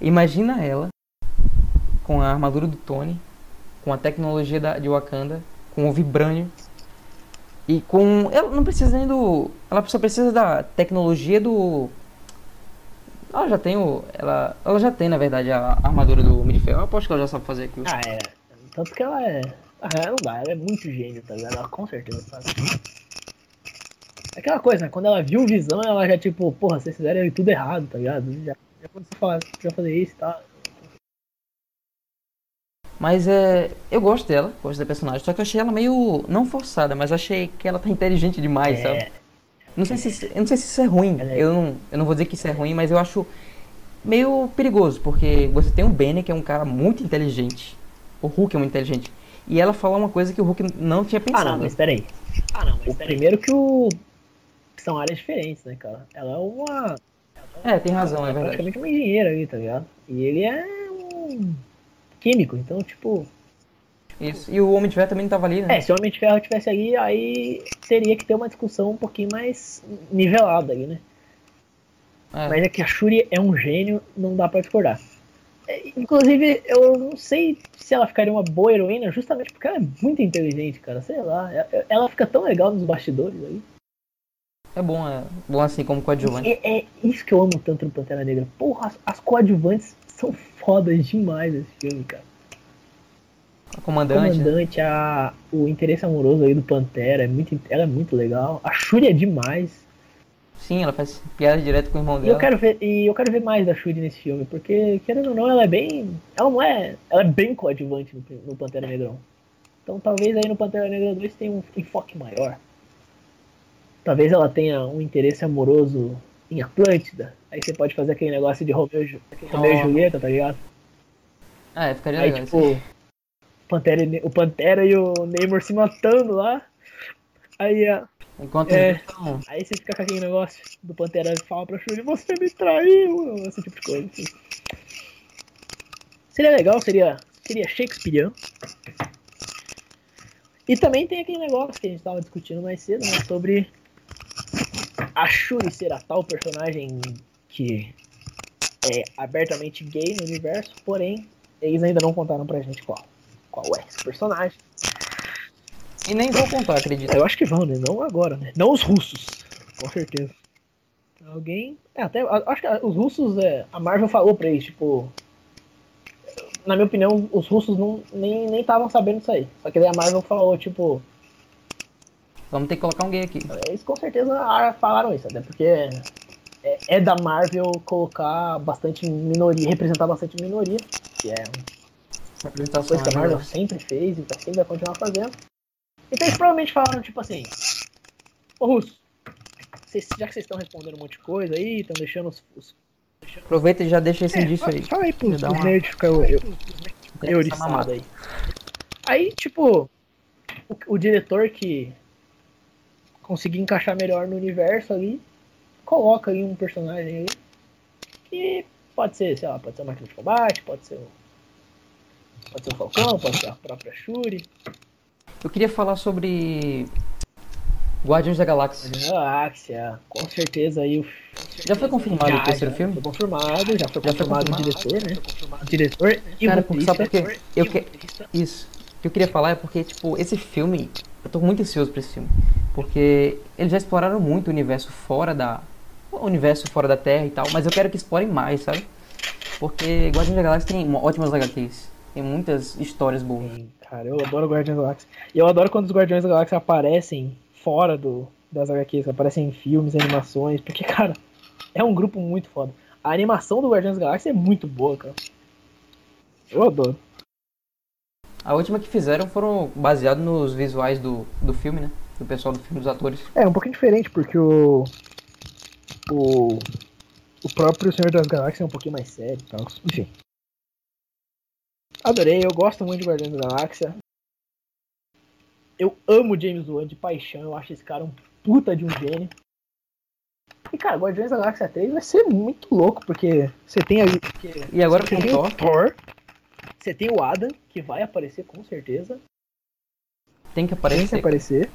Imagina ela com a armadura do Tony, com a tecnologia da, de Wakanda, com o vibrânio e com. Ela não precisa nem do. Ela só precisa da tecnologia do. Ela já tem o. Ela, ela já tem, na verdade, a armadura do Homem de Ferro. Eu aposto que ela já sabe fazer aquilo. Ah, é. Tanto que ela é. Ah, ela não dá, ela é muito gênio, tá ligado? Ela com certeza faz. Aquela coisa, né? Quando ela viu visão, ela já tipo, porra, vocês fizeram tudo errado, tá ligado? Já, já quando você fala, já fazer isso e tal. Mas é. Eu gosto dela, gosto da personagem, só que eu achei ela meio. não forçada, mas achei que ela tá inteligente demais, É. sabe? Não sei se, eu não sei se isso é ruim. É- Eu não, eu não vou dizer que isso é ruim, mas eu acho meio perigoso, porque você tem o Benny, que é um cara muito inteligente. O Hulk é muito inteligente. E ela fala uma coisa que o Hulk não tinha Ah, pensado. não, mas peraí. Ah, não, mas o primeiro que o. que são áreas diferentes, né, cara? Ela é uma. É, tem razão, é verdade. praticamente uma engenheira ali, tá ligado? E ele é um químico, então, tipo. Isso. E o Homem de Ferro também não tava ali, né? É, se o Homem de Ferro estivesse ali, aí teria que ter uma discussão um pouquinho mais nivelada ali, né? É. Mas é que a Shuri é um gênio, não dá pra discordar. É, inclusive, eu não sei se ela ficaria uma boa heroína, justamente porque ela é muito inteligente, cara. Sei lá. ela- Ela fica tão legal nos bastidores aí. É bom, é bom assim como coadjuvante. É, é isso que eu amo tanto no Pantera Negra. Porra, as, as coadjuvantes são fodas demais nesse filme, cara. A comandante. né? comandante, a, o interesse amoroso aí do Pantera, é muito, ela é muito legal. A Shuri é demais. Sim, ela faz piada direto com o irmão E dela. eu quero ver, e eu quero ver mais da Shuri nesse filme, porque querendo ou não, ela é bem, ela não é, ela é bem coadjuvante no, no Pantera Negrão. Então talvez aí no Pantera Negra 2 tenha um enfoque maior. Talvez ela tenha um interesse amoroso em Atlântida. Aí você pode fazer aquele negócio de Romeu, e Romeu e. Julieta, tá ligado? Ah, é, ficaria Aí legal. tipo, isso. Pantera, e o Pantera e o Neymar se matando lá. Aí a, Enquanto é. estão- Aí você fica com aquele negócio do Pantera fala pra Shuri, você me traiu, esse tipo de coisa. assim. Seria legal, seria, seria Shakespeareano. E também tem aquele negócio que a gente tava discutindo mais cedo, né, sobre a Shuri ser a tal personagem que é abertamente gay no universo, porém, eles ainda não contaram pra gente qual, qual é esse personagem. E nem vou contar, acredito. Eu acho que vão, né? Não agora, né? Não os russos, com certeza. Alguém. É, até. Acho que os russos, é, a Marvel falou pra eles, tipo. Na minha opinião, os russos não, nem estavam sabendo disso aí. Só que daí a Marvel falou, tipo. Vamos ter que colocar um gay aqui. Eles com certeza falaram isso, até porque é, é da Marvel colocar bastante minoria, representar bastante minoria, que é uma Representação coisa que a é Marvel verdade. sempre fez e sempre vai continuar fazendo. Então eles provavelmente falaram, tipo assim, ô Russo, vocês- já que vocês estão respondendo um monte de coisa aí, estão deixando os. os... Aproveita e já deixa esse indício aí. Fala aí pros, pros uma- nerds ficar eu, eu, euriçado mamata. aí. Aí, tipo, o, o diretor que conseguir encaixar melhor no universo ali, coloca ali um personagem ali que pode ser, sei lá, pode ser uma máquina de combate, pode ser o. Pode ser o Falcão, pode ser a própria Shuri. Eu queria falar sobre Guardiões da Galáxia. Galáxia, com certeza aí o. Já foi confirmado Já, o terceiro já filme? Foi confirmado, já foi Já foi confirmado o confirmado? diretor, né? O diretor e Cara, o por- sabe por roteirista. quê? Eu que... Isso. O que eu queria falar é porque, tipo, esse filme. Eu tô muito ansioso pra esse filme. Porque eles já exploraram muito o universo fora da. O universo fora da Terra e tal. Mas eu quero que explorem mais, sabe? Porque Guardiões da Galáxia tem ótimas HQs. Tem muitas histórias boas. Sim, Cara, eu adoro Guardiões da Galáxia. E eu adoro quando os Guardiões da Galáxia aparecem fora do, das HQs, aparecem em filmes, animações, porque, cara, é um grupo muito foda. A animação do Guardiões da Galáxia é muito boa, cara. Eu adoro. A última que fizeram foram baseados nos visuais do, do filme, né? Do pessoal do filme, dos atores. É, um pouquinho diferente, porque o. O. O próprio Senhor das Galáxias é um pouquinho mais sério e tal. Enfim. Adorei, eu gosto muito de Guardiões da Galáxia. Eu amo James Wan de paixão, eu acho esse cara um puta de um gênio. E cara, Guardiões da Galáxia 3 vai ser muito louco, porque você tem aí. E agora você tem Thor. o Thor, você tem o Adam, que vai aparecer com certeza. Tem que Tem que aparecer. aparecer.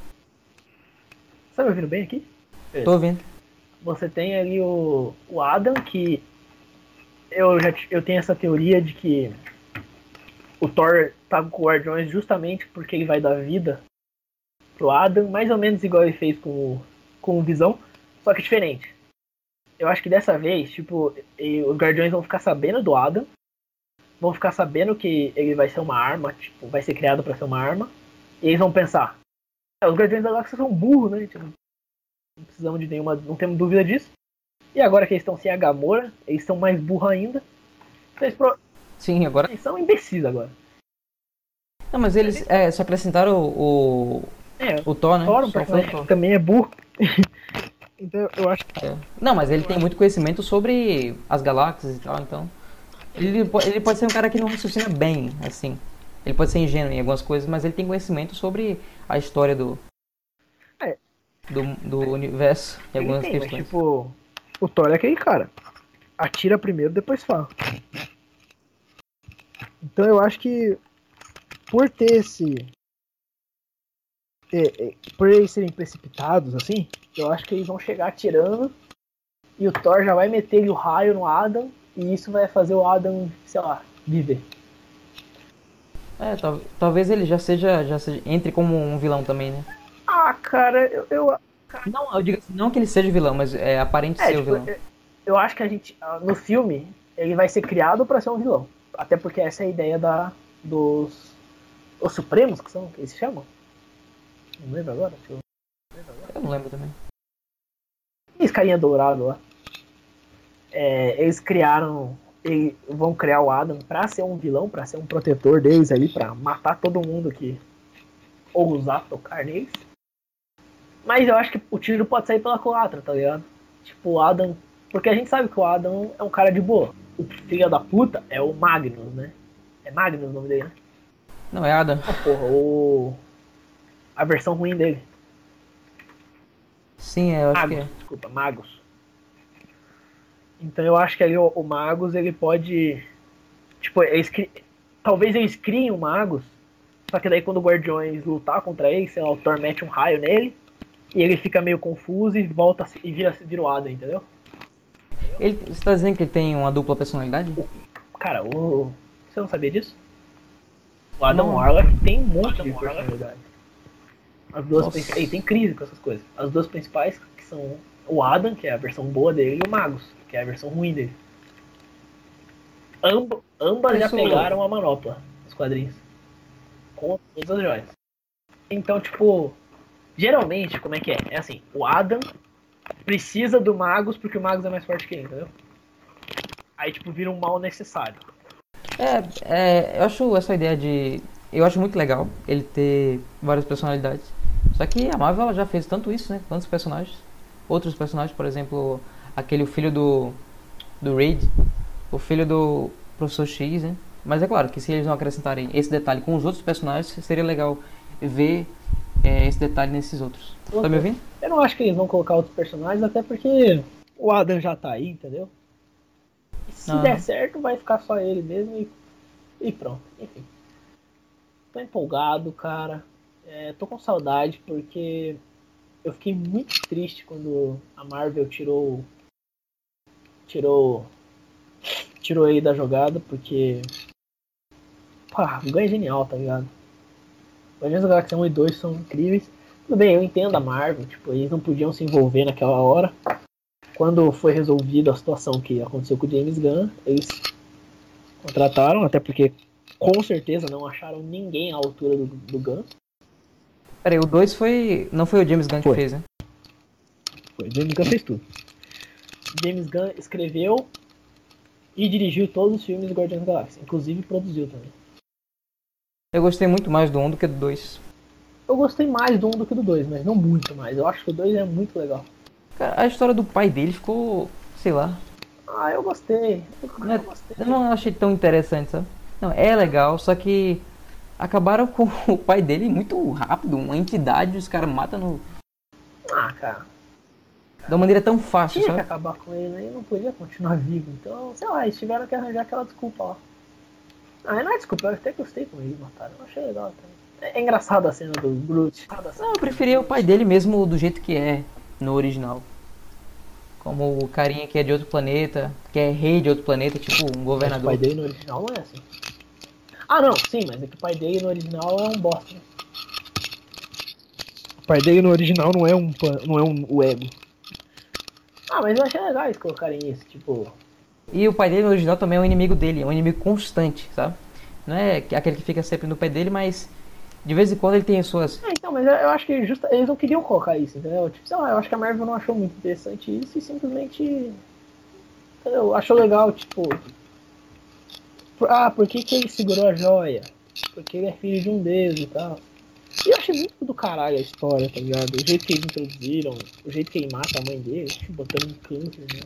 Tá me ouvindo bem aqui? Tô ouvindo. Você tem ali o, o Adam, que eu já eu tenho essa teoria de que o Thor tá com o Guardiões justamente porque ele vai dar vida pro Adam, mais ou menos igual ele fez com, o- com o Visão, só que diferente. Eu acho que dessa vez, tipo, os Guardiões vão ficar sabendo do Adam, vão ficar sabendo que ele vai ser uma arma, tipo, vai ser criado pra ser uma arma, e eles vão pensar, "É, os Guardiões da Galáxia são burros, né? Tipo, não precisamos de nenhuma. Não temos dúvida disso. E agora que eles estão sem a Gamora, eles são mais burros ainda. Então eles, pro- Sim, agora. eles são imbecis agora. Não, mas eles é, só acrescentaram o, o, É, o Thor, né? Thor, um personagem que também é burro. então eu acho que. É. Não, mas ele tem muito conhecimento sobre as galáxias e tal, então. Ele, ele pode ser um cara que não raciocina bem, assim. Ele pode ser ingênuo em algumas coisas, mas ele tem conhecimento sobre a história do. Do, do universo em Ele algumas tem, mas, questões. tipo, o Thor é aquele cara. Atira primeiro, depois fala. Então eu acho que por ter esse. é, é, por eles serem precipitados assim, eu acho que eles vão chegar atirando e o Thor já vai meter o raio no Adam e isso vai fazer o Adam, sei lá, viver. É, tal- talvez ele já seja, já seja. entre como um vilão também, né? Ah, cara, eu, eu, Não, eu digo assim, não que ele seja vilão, mas é aparente É, ser o tipo, vilão. eu- eu acho que a gente. ah, No filme, ele vai ser criado pra ser um vilão. Até porque essa é a ideia da, dos. Os Supremos, que são. que eles se chamam? Não lembro agora. Eu... Eu não lembro também. Esse carinha dourado lá. É, eles criaram. Eles vão criar o Adam pra ser um vilão, pra ser um protetor deles ali, pra matar todo mundo que ousar tocar neles. Mas eu acho que o tiro pode sair pela culatra, tá ligado? Tipo, o Adam. Porque a gente sabe que o Adam é um cara de boa. O filho da puta é o Magnus, né? É Magnus o nome dele, né? Não, é Adam. Ah, porra, o. A versão ruim dele. Sim, é, eu acho que Magus, é. desculpa, Magus. Então eu acho que ali o, o Magus ele pode. Tipo, eles cri- talvez eles criem o Magus, só que daí quando o Guardiões lutar contra ele, sei lá, o Thor mete um raio nele, e ele fica meio confuso e volta e vira, vira o Adam, entendeu? Ele, você tá dizendo que ele tem uma dupla personalidade? Cara, o. Você não sabia disso? O Adam Não. Warlock tem de personalidade. As duas principais. Ele tem crise com essas coisas. As duas principais que são o Adam, que é a versão boa dele, e o Magus, que é a versão ruim dele. Amb ambas já pegaram a manopla nos quadrinhos. Com todas as joias. Então, tipo, geralmente, como é que é? É assim, o Adam precisa do Magus porque o Magus é mais forte que ele, entendeu? Aí, tipo, vira um mal necessário. É, é, eu acho essa ideia de. Eu acho muito legal ele ter várias personalidades. Só que a Marvel já fez tanto isso, né? Tantos personagens. Outros personagens, por exemplo, aquele filho do. do Raid, o filho do Professor X, né? Mas é claro que se eles não acrescentarem esse detalhe com os outros personagens, seria legal ver é, esse detalhe nesses outros. Tá me ouvindo? Eu não acho que eles vão colocar outros personagens, até porque o Adam já tá aí, entendeu? E se Aham. der certo, vai ficar só ele mesmo e, e pronto. Enfim. Tô empolgado, cara. É, tô com saudade porque eu fiquei muito triste quando a Marvel tirou. Tirou. Tirou ele da jogada, porque. Pá, o ganho é genial, tá ligado? Guardiões da Galáxia 1 e 2 são incríveis. Tudo bem, eu entendo a Marvel, tipo, eles não podiam se envolver naquela hora. Quando foi resolvida a situação que aconteceu com o James Gunn, eles contrataram, até porque com certeza não acharam ninguém à altura do, do Gunn. Peraí, o 2 foi. Não foi o James Gunn que Foi. fez, né? Foi, James Gunn fez tudo. James Gunn escreveu e dirigiu todos os filmes do Guardiões da Galáxia, inclusive produziu também. Eu gostei muito mais do 1 do que do 2. Eu gostei mais do 1 do que do 2, mas não muito mais. Eu acho que o 2 é muito legal. Cara, a história do pai dele ficou. sei lá. Ah, eu gostei. Eu, Não é- eu gostei. Eu não achei tão interessante, sabe? Não, é legal, só que acabaram com o pai dele muito rápido, uma entidade, os caras matam no... Ah, cara. De uma maneira tão fácil, Tinha que sabe? acabar com ele, né? Ele não podia continuar vivo. Então, sei lá, eles tiveram que arranjar aquela desculpa lá. Ah, não é desculpa, eu até gostei como eles mataram. Eu achei legal também. É, é engraçado a cena do Groot. Não, eu preferia o pai dele mesmo do jeito que é no original. Como o carinha que é de outro planeta, que é rei de outro planeta, tipo um Mas o governador. pai dele no original não é assim. Ah, não, sim, mas é que o pai dele no original é um bosta. né? O pai dele no original não é um, pan- não é um o ego. Ah, mas eu achei legal eles colocarem isso, tipo. E o pai dele no original também é um inimigo dele, é um inimigo constante, sabe? Não é que- aquele que fica sempre no pé dele, mas de vez em quando ele tem as suas. É, então, mas eu, acho que justa, eles não queriam colocar isso, entendeu? Tipo, sei lá, eu acho que a Marvel não achou muito interessante isso e simplesmente. Eu achou legal, tipo. Ah, por que, que ele segurou a joia? Porque ele é filho de um deus e tal. E eu achei muito do caralho a história, tá ligado? O jeito que eles introduziram, o jeito que ele mata a mãe dele, tipo, botando um câncer, né?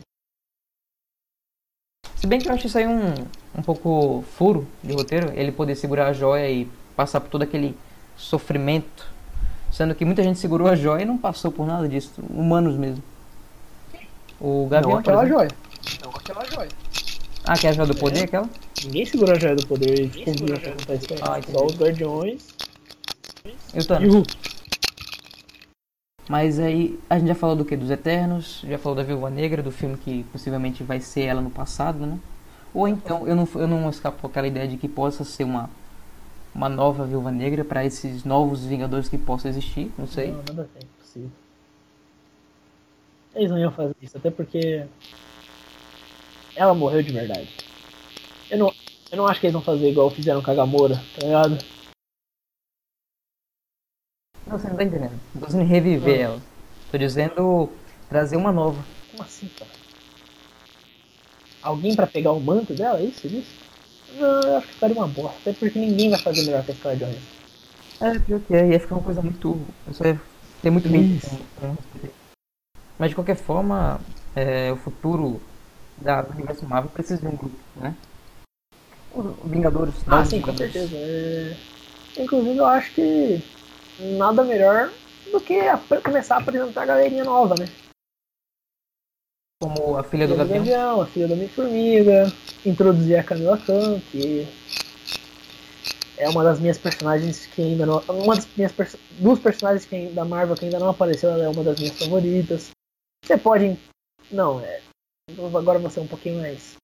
Se bem que eu acho isso aí um, um pouco furo de roteiro, ele poder segurar a joia e passar por todo aquele sofrimento. Sendo que muita gente segurou a joia e não passou por nada disso. Humanos mesmo. O Gavião. não aquela joia. Não aquela joia. Ah, que é a joia do poder, aquela? Ninguém segurou a joia do poder, eles descobriram o que acontece com Ah. Só os guardiões E o e o. Hulk. Mas aí, a gente já falou do que? Dos Eternos, já falou da Viúva Negra, do filme que possivelmente vai ser ela no passado, né? Ou então, eu não, eu não escapo aquela ideia de que possa ser uma, uma nova Viúva Negra para esses novos Vingadores que possam existir, não sei. Não, nada é impossível. Eles não iam fazer isso, até porque ela morreu de verdade. Eu não, eu não acho que eles vão fazer igual fizeram com a Gamora, tá ligado? Não, você não tá entendendo. Não tô dizendo reviver ela. Tô dizendo trazer uma nova. Como assim, cara? Alguém pra pegar o manto dela, é isso? isso? Não, eu acho que ficaria uma bosta, até porque ninguém vai fazer melhor que a Scarlett Johansson. É, pior que é, ia ficar uma coisa muito. Isso ia ter muito medo. Mas de qualquer forma, é, o futuro da, do universo Marvel precisa de um grupo, né? Os Vingadores. Ah, sim, com certeza. É... Inclusive, eu acho que nada melhor do que ap- começar a apresentar a galerinha nova, né? Como a filha do do Gavião. Gavião, a filha da Homem-Formiga, introduzir a Camila Khan, que é uma das minhas personagens que ainda não. Uma das minhas duas personagens que, da Marvel que ainda não apareceu, ela é uma das minhas favoritas. Você pode. Não, é. Agora você é um pouquinho mais.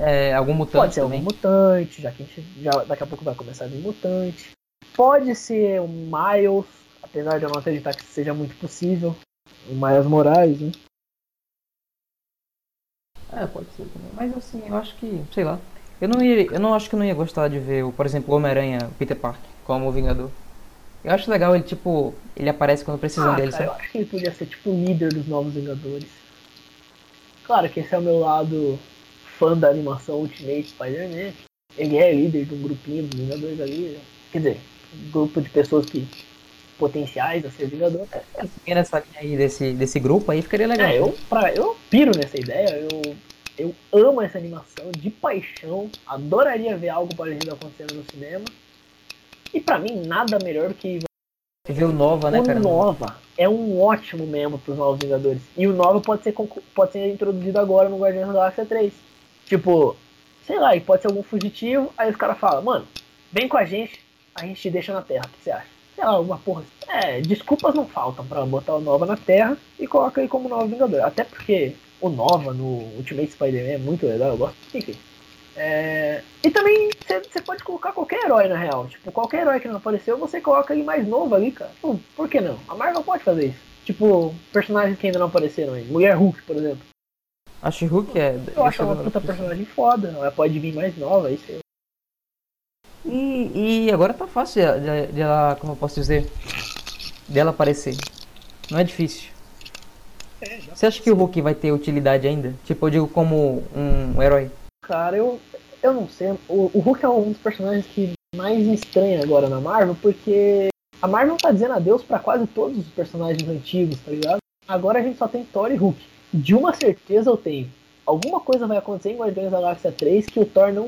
É, algum mutante Pode ser também. algum mutante, já que a gente já, daqui a pouco vai começar a vir mutante. Pode ser um Miles, apesar de eu não acreditar que seja muito possível. O Miles Morales, né? É, pode ser também. Mas assim, eu acho que, sei lá. Eu não, ia, eu não acho que eu não ia gostar de ver, o, por exemplo, o Homem-Aranha Peter Parker como o Vingador. Eu acho legal ele, tipo, ele aparece quando precisam Ah, dele, cara, eu acho que ele podia ser tipo o líder dos Novos Vingadores. Claro que esse é o meu lado fã da animação Ultimate Spider-Man. Ele é líder de um grupinho dos Vingadores ali. Quer dizer, grupo de pessoas que potenciais a ser Vingador. Seguindo nessa linha aí desse, desse grupo aí, ficaria legal. É, eu, pra, eu piro nessa ideia, eu, eu amo essa animação de paixão, adoraria ver algo parecido acontecendo no cinema. E pra mim, nada melhor que Ver o Nova, né, o cara? Nova é um ótimo membro pros Novos Vingadores. E o Nova pode ser, pode ser introduzido agora no Guardiões da Galáxia 3. Tipo, sei lá, ele pode ser algum fugitivo, aí os caras falam, mano, vem com a gente, a gente te deixa na Terra, o que você acha? Sei lá, alguma porra. É, desculpas não faltam pra botar o Nova na Terra e coloca ele como Novo Vingador. Até porque o Nova no Ultimate Spider-Man é muito legal, eu gosto. Enfim. É, E também você pode colocar qualquer herói na real. Tipo, qualquer herói que não apareceu, você coloca ele mais novo ali, cara. Pô, por que não? A Marvel pode fazer isso. Tipo, personagens que ainda não apareceram aí. Mulher Hulk, por exemplo. A She-Hulk é. Eu acho é ela uma puta personagem foda. Ela pode vir mais nova, isso aí. E, e agora tá fácil de, de ela, como eu posso dizer, dela aparecer. Não é difícil. Você acha que o Hulk vai ter utilidade ainda? Tipo, eu digo como um herói. Cara, eu, eu não sei. O, o Hulk é um dos personagens que mais me estranha agora na Marvel, porque a Marvel tá dizendo adeus pra quase todos os personagens antigos, tá ligado? Agora a gente só tem Thor e Hulk. De uma certeza eu tenho. Alguma coisa vai acontecer em Guardiões da Galáxia 3 que o Thor não,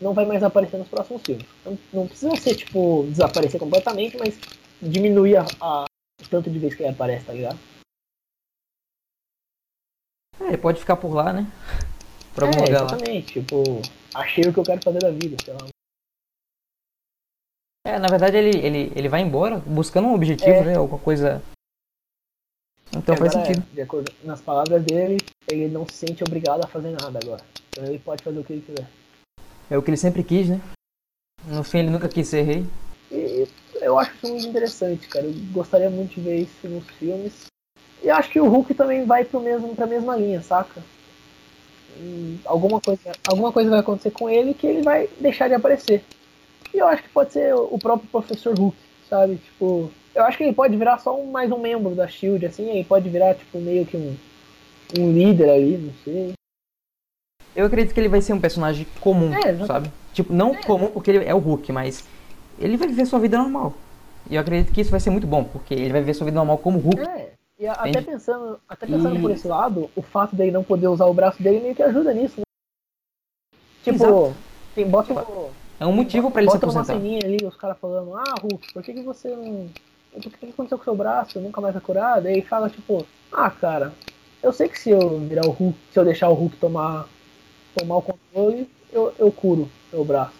não vai mais aparecer nos próximos filmes. Não, não precisa ser, tipo, desaparecer completamente, mas diminuir a, a o tanto de vez que ele aparece, tá ligado? É, ele pode ficar por lá, né? Algum é, lugar lá. exatamente. Tipo, achei o que eu quero fazer da vida, sei lá. É, na verdade ele, ele, ele vai embora buscando um objetivo, É. né? Alguma coisa. Então faz Agora, sentido. é, de acordo, nas palavras dele, ele não se sente obrigado a fazer nada agora. Então ele pode fazer o que ele quiser. É o que ele sempre quis, né? No fim ele nunca quis ser rei. E eu acho isso muito interessante, cara. Eu gostaria muito de ver isso nos filmes. E acho que o Hulk também vai pro mesmo, pra mesma linha, saca? Alguma, coisa, alguma coisa vai acontecer com ele que ele vai deixar de aparecer. E eu acho que pode ser o próprio Professor Hulk, sabe? Tipo, eu acho que ele pode virar só um, mais um membro da SHIELD, assim. Ele pode virar, tipo, meio que um, um líder ali, não sei. Eu acredito que ele vai ser um personagem comum, É, sabe? Tipo, não comum porque ele é o Hulk, mas ele vai viver sua vida normal. E eu acredito que isso vai ser muito bom, porque ele vai viver sua vida normal como Hulk. É, e a- até pensando, até pensando E- por esse lado, o fato dele não poder usar o braço dele meio que ajuda nisso, né? Tipo, Exato. tem bota no, É um motivo pra ele se bota numa aposentar. ceninha ali, os caras falando, ah, Hulk, por que, que você não. Por que, que aconteceu com o seu braço? Nunca mais vai curar? Daí ele fala, tipo, ah, cara, eu sei que se eu virar o Hulk, se eu deixar o Hulk tomar, tomar o controle, eu, eu curo meu braço.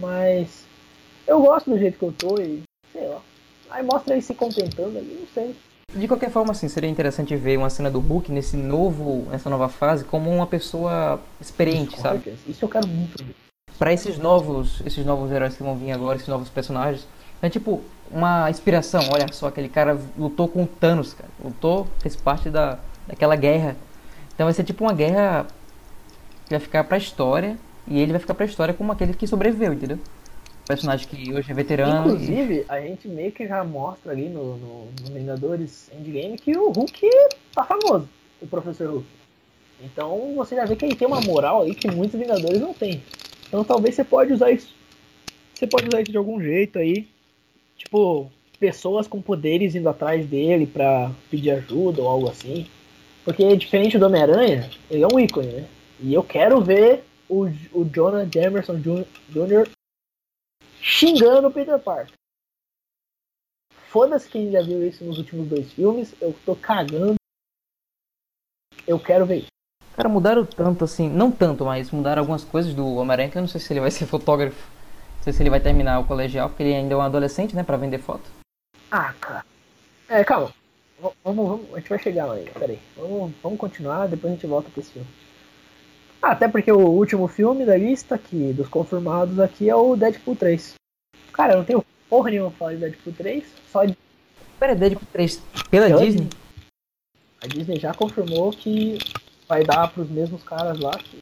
Mas eu gosto do jeito que eu tô e, sei lá. Aí mostra ele se contentando ali, não sei. De qualquer forma, assim, seria interessante ver uma cena do Hulk nesse novo, nessa nova fase como uma pessoa experiente, sabe? Discord, Isso eu quero muito ver. Pra esses novos, esses novos heróis que vão vir agora, esses novos personagens, é tipo uma inspiração. Olha só, aquele cara lutou com o Thanos, cara. Lutou, fez parte da, daquela guerra. Então vai ser tipo uma guerra vai ficar pra história e ele vai ficar pra história como aquele que sobreviveu, entendeu? Personagem que hoje é veterano. e- Inclusive, a gente meio que já mostra ali no, no, no Vingadores Endgame que o Hulk tá famoso, o Professor Hulk. Então você já vê que ele tem uma moral aí que muitos Vingadores não têm. Então talvez você pode usar isso. Você pode usar isso de algum jeito aí. Tipo, pessoas com poderes indo atrás dele pra pedir ajuda ou algo assim. Porque diferente do Homem-Aranha, ele é um ícone, né? E eu quero ver o, o Jonah Jameson Jr. xingando o Peter Parker. Foda-se quem já viu isso nos últimos dois filmes, eu tô cagando. Eu quero ver isso. Cara, mudaram tanto assim, não tanto, mas mudaram algumas coisas do Homem-Aranha que eu não sei se ele vai ser fotógrafo. Não sei se ele vai terminar o colegial, porque ele ainda é um adolescente, né, pra vender foto. Ah, cara. É, calma. Vamos, vamos, a gente vai chegar lá ainda, peraí. Vamos, vamos continuar, depois a gente volta pra esse filme. Ah, até porque o último filme da lista aqui, dos confirmados aqui, é o Deadpool 3. Cara, eu não tenho porra nenhuma pra falar de Deadpool 3, só de Pera, Deadpool 3 pela Pela Disney? A Disney já confirmou que vai dar pros mesmos caras lá, que,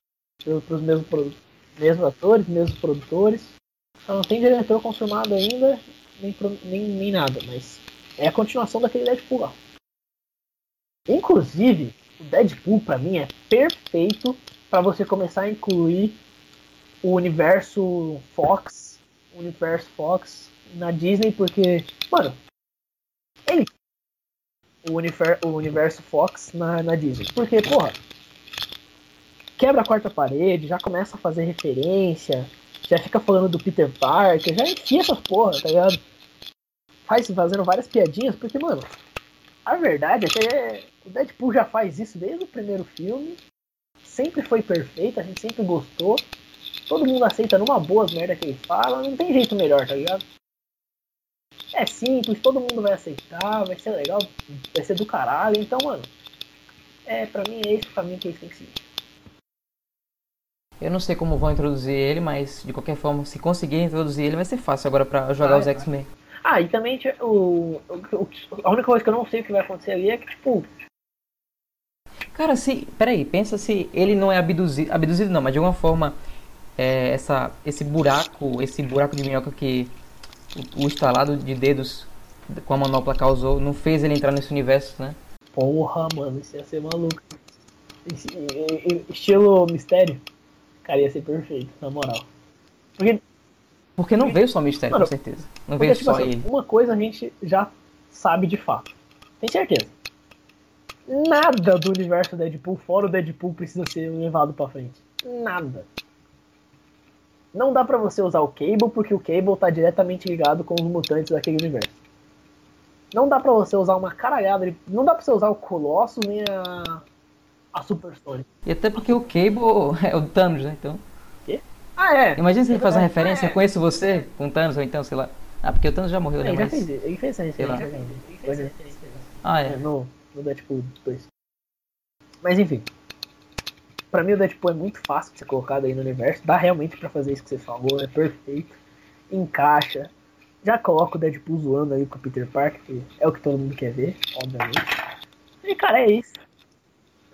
pros mesmos, mesmos atores, mesmos produtores. Só não tem diretor confirmado ainda, nem, nem, nem nada, mas é a continuação daquele Deadpool lá. Inclusive, o Deadpool pra mim é perfeito pra você começar a incluir o universo Fox, o universo Fox na Disney, porque, mano, ele o, unifer, o universo Fox na, na Disney. Porque, porra, quebra a quarta parede, já começa a fazer referência, já fica falando do Peter Parker, já enfia essas porra, tá ligado? Faz fazendo várias piadinhas, porque, mano, a verdade é que o Deadpool já faz isso desde o primeiro filme, sempre foi perfeito, a gente sempre gostou, todo mundo aceita numa boa as merda que ele fala, não tem jeito melhor, tá ligado? É simples, todo mundo vai aceitar, vai ser legal, vai ser do caralho. Então, mano, é, pra mim é esse o caminho que eles têm que seguir. Eu não sei como vão introduzir ele, mas de qualquer forma, se conseguir introduzir ele, vai ser fácil agora pra jogar Vai, os. X-Men. Ah, e também tipo, o, o- o- a única coisa que eu não sei o que vai acontecer ali é que, tipo, Cara, se. Peraí, pensa se ele não é abduzido. Abduzido não, mas de alguma forma. é, essa, esse buraco, esse buraco de minhoca que o, o estalado de dedos com a manopla causou, não fez ele entrar nesse universo, né? porra, mano, isso ia ser maluco. Estilo mistério, cara, ia ser perfeito, na moral. Porque, Porque não veio só mistério, Mano, com certeza. Não porque veio tipo só assim, ele. uma coisa a gente já sabe de fato. Tem certeza. Nada do universo Deadpool, fora o Deadpool, precisa ser levado pra frente. Nada. Não dá pra você usar o Cable, porque o Cable tá diretamente ligado com os mutantes daquele universo. Não dá pra você usar uma caralhada. de- Não dá pra você usar o Colossus nem a. A Super Sonic. E até porque o Cable é o Thanos, né? Então. Ah, é. Imagina se ele faz uma É, referência, eu conheço você com o Thanos, ou então, sei lá. Ah, porque o Thanos já morreu, né? Ele já fez, ele fez essa Sei lá. referência. Ele fez essa referência. Ah, É, é. no, no Deadpool 2. Mas enfim. Pra mim o Deadpool é muito fácil de ser colocado aí no universo. Dá realmente pra fazer isso que você falou, é perfeito. Encaixa. Já coloca o Deadpool zoando aí com o Peter Parker, que é o que todo mundo quer ver, obviamente. E cara, é isso.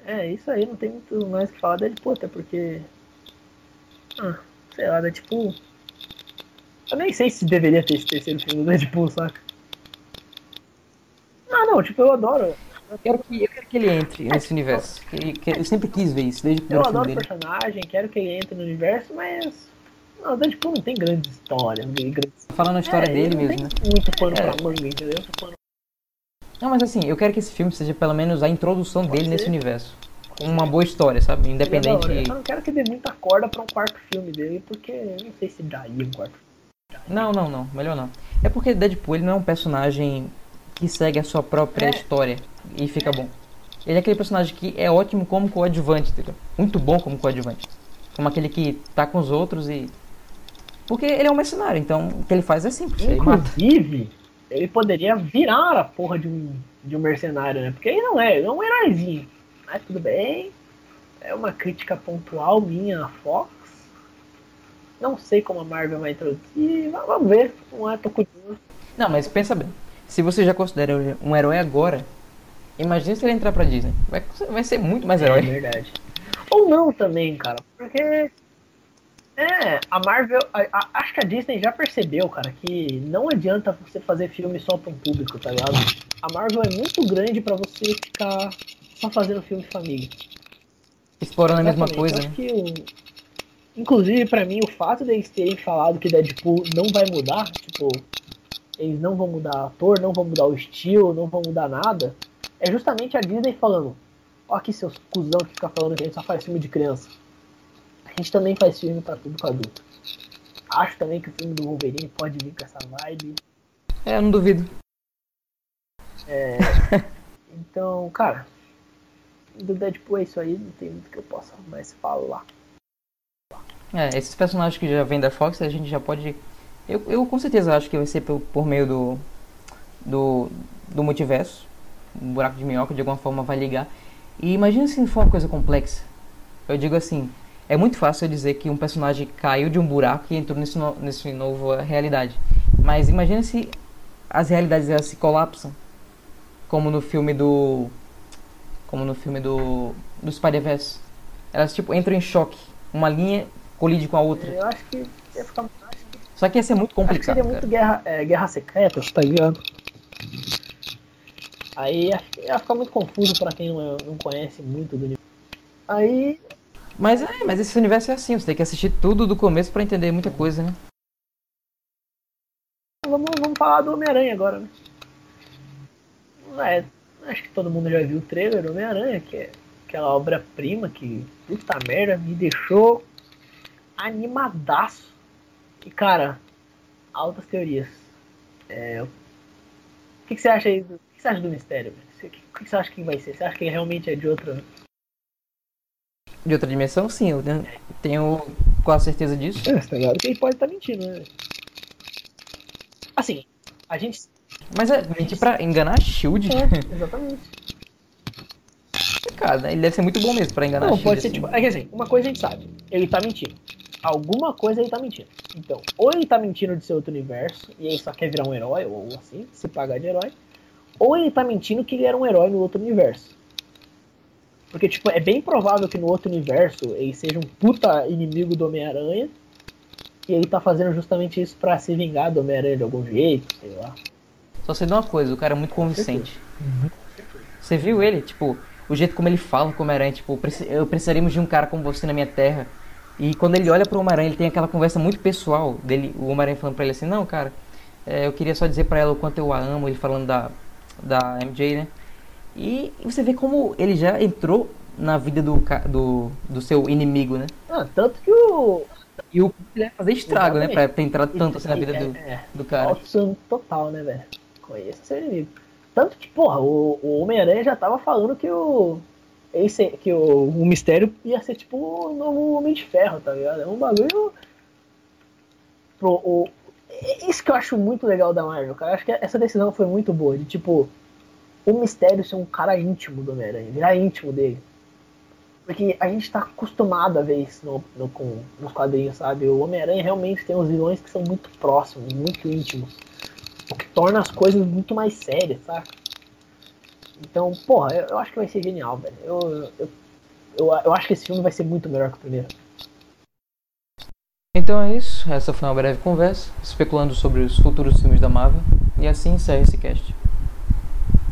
É isso aí, não tem muito mais o que falar Deadpool, até porque. Ah, sei lá, Deadpool. Eu nem sei se deveria ter esse terceiro filme do Deadpool, saca? Ah, não, tipo, eu adoro. Eu quero que, eu quero que ele entre nesse universo. Que, que- eu sempre quis ver isso, desde o Eu primeiro filme adoro o dele. personagem, quero que ele entre no universo, mas. Não, o Deadpool não tem grandes histórias. Grandes... Falando a história É, dele mesmo, né? muito pano É. pra manga, entendeu? Pano- Não, mas assim, eu quero que esse filme seja pelo menos a introdução Pode dele nesse ser. universo. Com uma boa história, sabe? É Independente. Eu só não quero que dê muita corda pra um quarto filme dele, porque eu não sei se daria um quarto Não, não, não. Melhor não. É porque Deadpool ele não é um personagem que segue a sua própria É. história e fica bom. Ele é aquele personagem que é ótimo como coadjuvante, entendeu? Muito bom como coadjuvante. Como aquele que tá com os outros e. Porque ele é um mercenário, então o que ele faz é simples. Ele. Inclusive, ele poderia virar a porra de um, de um mercenário, né? Porque ele não é, ele é um heróizinho. Mas tudo bem. É uma crítica pontual minha à Fox. Não sei como a Marvel vai introduzir. mas Vamos ver. Não é, tô curioso. Não, mas pensa bem. Se você já considera ele um herói agora, imagina se ele entrar pra Disney. Vai, vai ser muito mais É herói. verdade. Ou não também, cara. Porque. É, a Marvel. a- a- acho que a Disney já percebeu, cara, que não adianta você fazer filme só pra um público, tá ligado? A Marvel é muito grande pra você ficar só fazendo filme de família. Explorando a mesma coisa, Eu né? acho que o- Inclusive, pra mim, o fato deles terem falado que Deadpool não vai mudar, tipo, eles não vão mudar ator, não vão mudar o estilo, não vão mudar nada, é justamente a Disney falando: ó, aqui seus cuzão que fica falando que a gente só faz filme de criança. A gente também faz filme pra tudo com adulto. Acho também que o filme do Wolverine pode vir com essa vibe. É, eu não duvido. Então, cara, do Deadpool é isso aí, não tem muito que eu possa mais falar. É, esses personagens que já vêm da Fox, a gente já pode. Eu, eu com certeza acho que vai ser por, por meio do, do. do multiverso. Um buraco de minhoca de alguma forma vai ligar. E imagina se for uma coisa complexa. Eu digo assim: é muito fácil eu dizer que um personagem caiu de um buraco e entrou nesse, no, nesse nova realidade. Mas imagina se as realidades elas se colapsam. Como no filme do. Como no filme do. do Spider-Verse. Elas tipo entram em choque. Uma linha colide com a outra. Eu acho que ia ficar. Só que ia ser muito Acho que complicado. seria muito cara. guerra, é, guerra secreta, tá ligado? Aí ia, ficar muito confuso pra quem não, não conhece muito do universo. Aí, Mas é, mas esse universo é assim, você tem que assistir tudo do começo pra entender muita coisa, né? vamos, vamos falar do Homem-Aranha agora, né? É, acho que todo mundo já viu o trailer do Homem-Aranha, que é aquela obra-prima que, puta merda, me deixou animadaço. E, cara, altas teorias. É, o que, que você acha aí do, você acha do mistério? O que, você acha que vai ser? Você acha que ele realmente é de outra... De outra dimensão, sim, eu tenho- tenho quase certeza disso. É, tá ligado? Que ele pode estar mentindo, né? Assim, a gente... Mas é mentir pra enganar a Shield. É, exatamente. Cara, ele deve ser muito bom mesmo pra enganar Não, a Shield. pode ser assim. tipo. É que assim, uma coisa a gente sabe. Ele tá mentindo. Alguma coisa ele tá mentindo. Então, ou ele tá mentindo de ser outro universo, e aí só quer virar um herói, ou assim, se pagar de herói. Ou ele tá mentindo que ele era um herói no outro universo. Porque, tipo, é bem provável que no outro universo ele seja um puta inimigo do Homem-Aranha. E ele tá fazendo justamente isso pra se vingar do Homem-Aranha de algum jeito, sei lá. Só sei de uma coisa, o cara é muito convincente. Você viu ele? Tipo, o jeito como ele fala com o Homem-Aranha, tipo, "Preci- eu precisaríamos de um cara como você na minha terra. E quando ele olha pro Homem-Aranha, ele tem aquela conversa muito pessoal dele, o Homem-Aranha falando pra ele assim, não, cara, é, eu queria só dizer pra ela o quanto eu a amo, ele falando da, da MJ, né? E você vê como ele já entrou na vida do, do, do seu inimigo, né? Ah, tanto que o. E o ele vai fazer estrago, né? Pra, Exatamente. pra entrar tanto assim na vida É, do, é, do cara. Awesome total, né, velho? Conheça seu inimigo. Tanto que, porra, o, o Homem-Aranha já tava falando que o. Esse, que o, o mistério ia ser tipo o novo Homem de Ferro, tá ligado? É um bagulho. Pro, o, isso que eu acho muito legal da Marvel, cara. Eu acho que essa decisão foi muito boa. De tipo, o mistério ser um cara íntimo do Homem-Aranha, virar íntimo dele. Porque a gente tá acostumado a ver isso no, no, com, nos quadrinhos, sabe? O Homem-Aranha realmente tem uns vilões que são muito próximos, muito íntimos. O que torna as coisas muito mais sérias, sabe? Então, porra, eu, eu acho que vai ser genial, velho. Eu, eu, eu, eu acho que esse filme vai ser muito melhor que o primeiro. Então é isso. Essa foi uma breve conversa, especulando sobre os futuros filmes da Marvel. E assim encerra esse cast.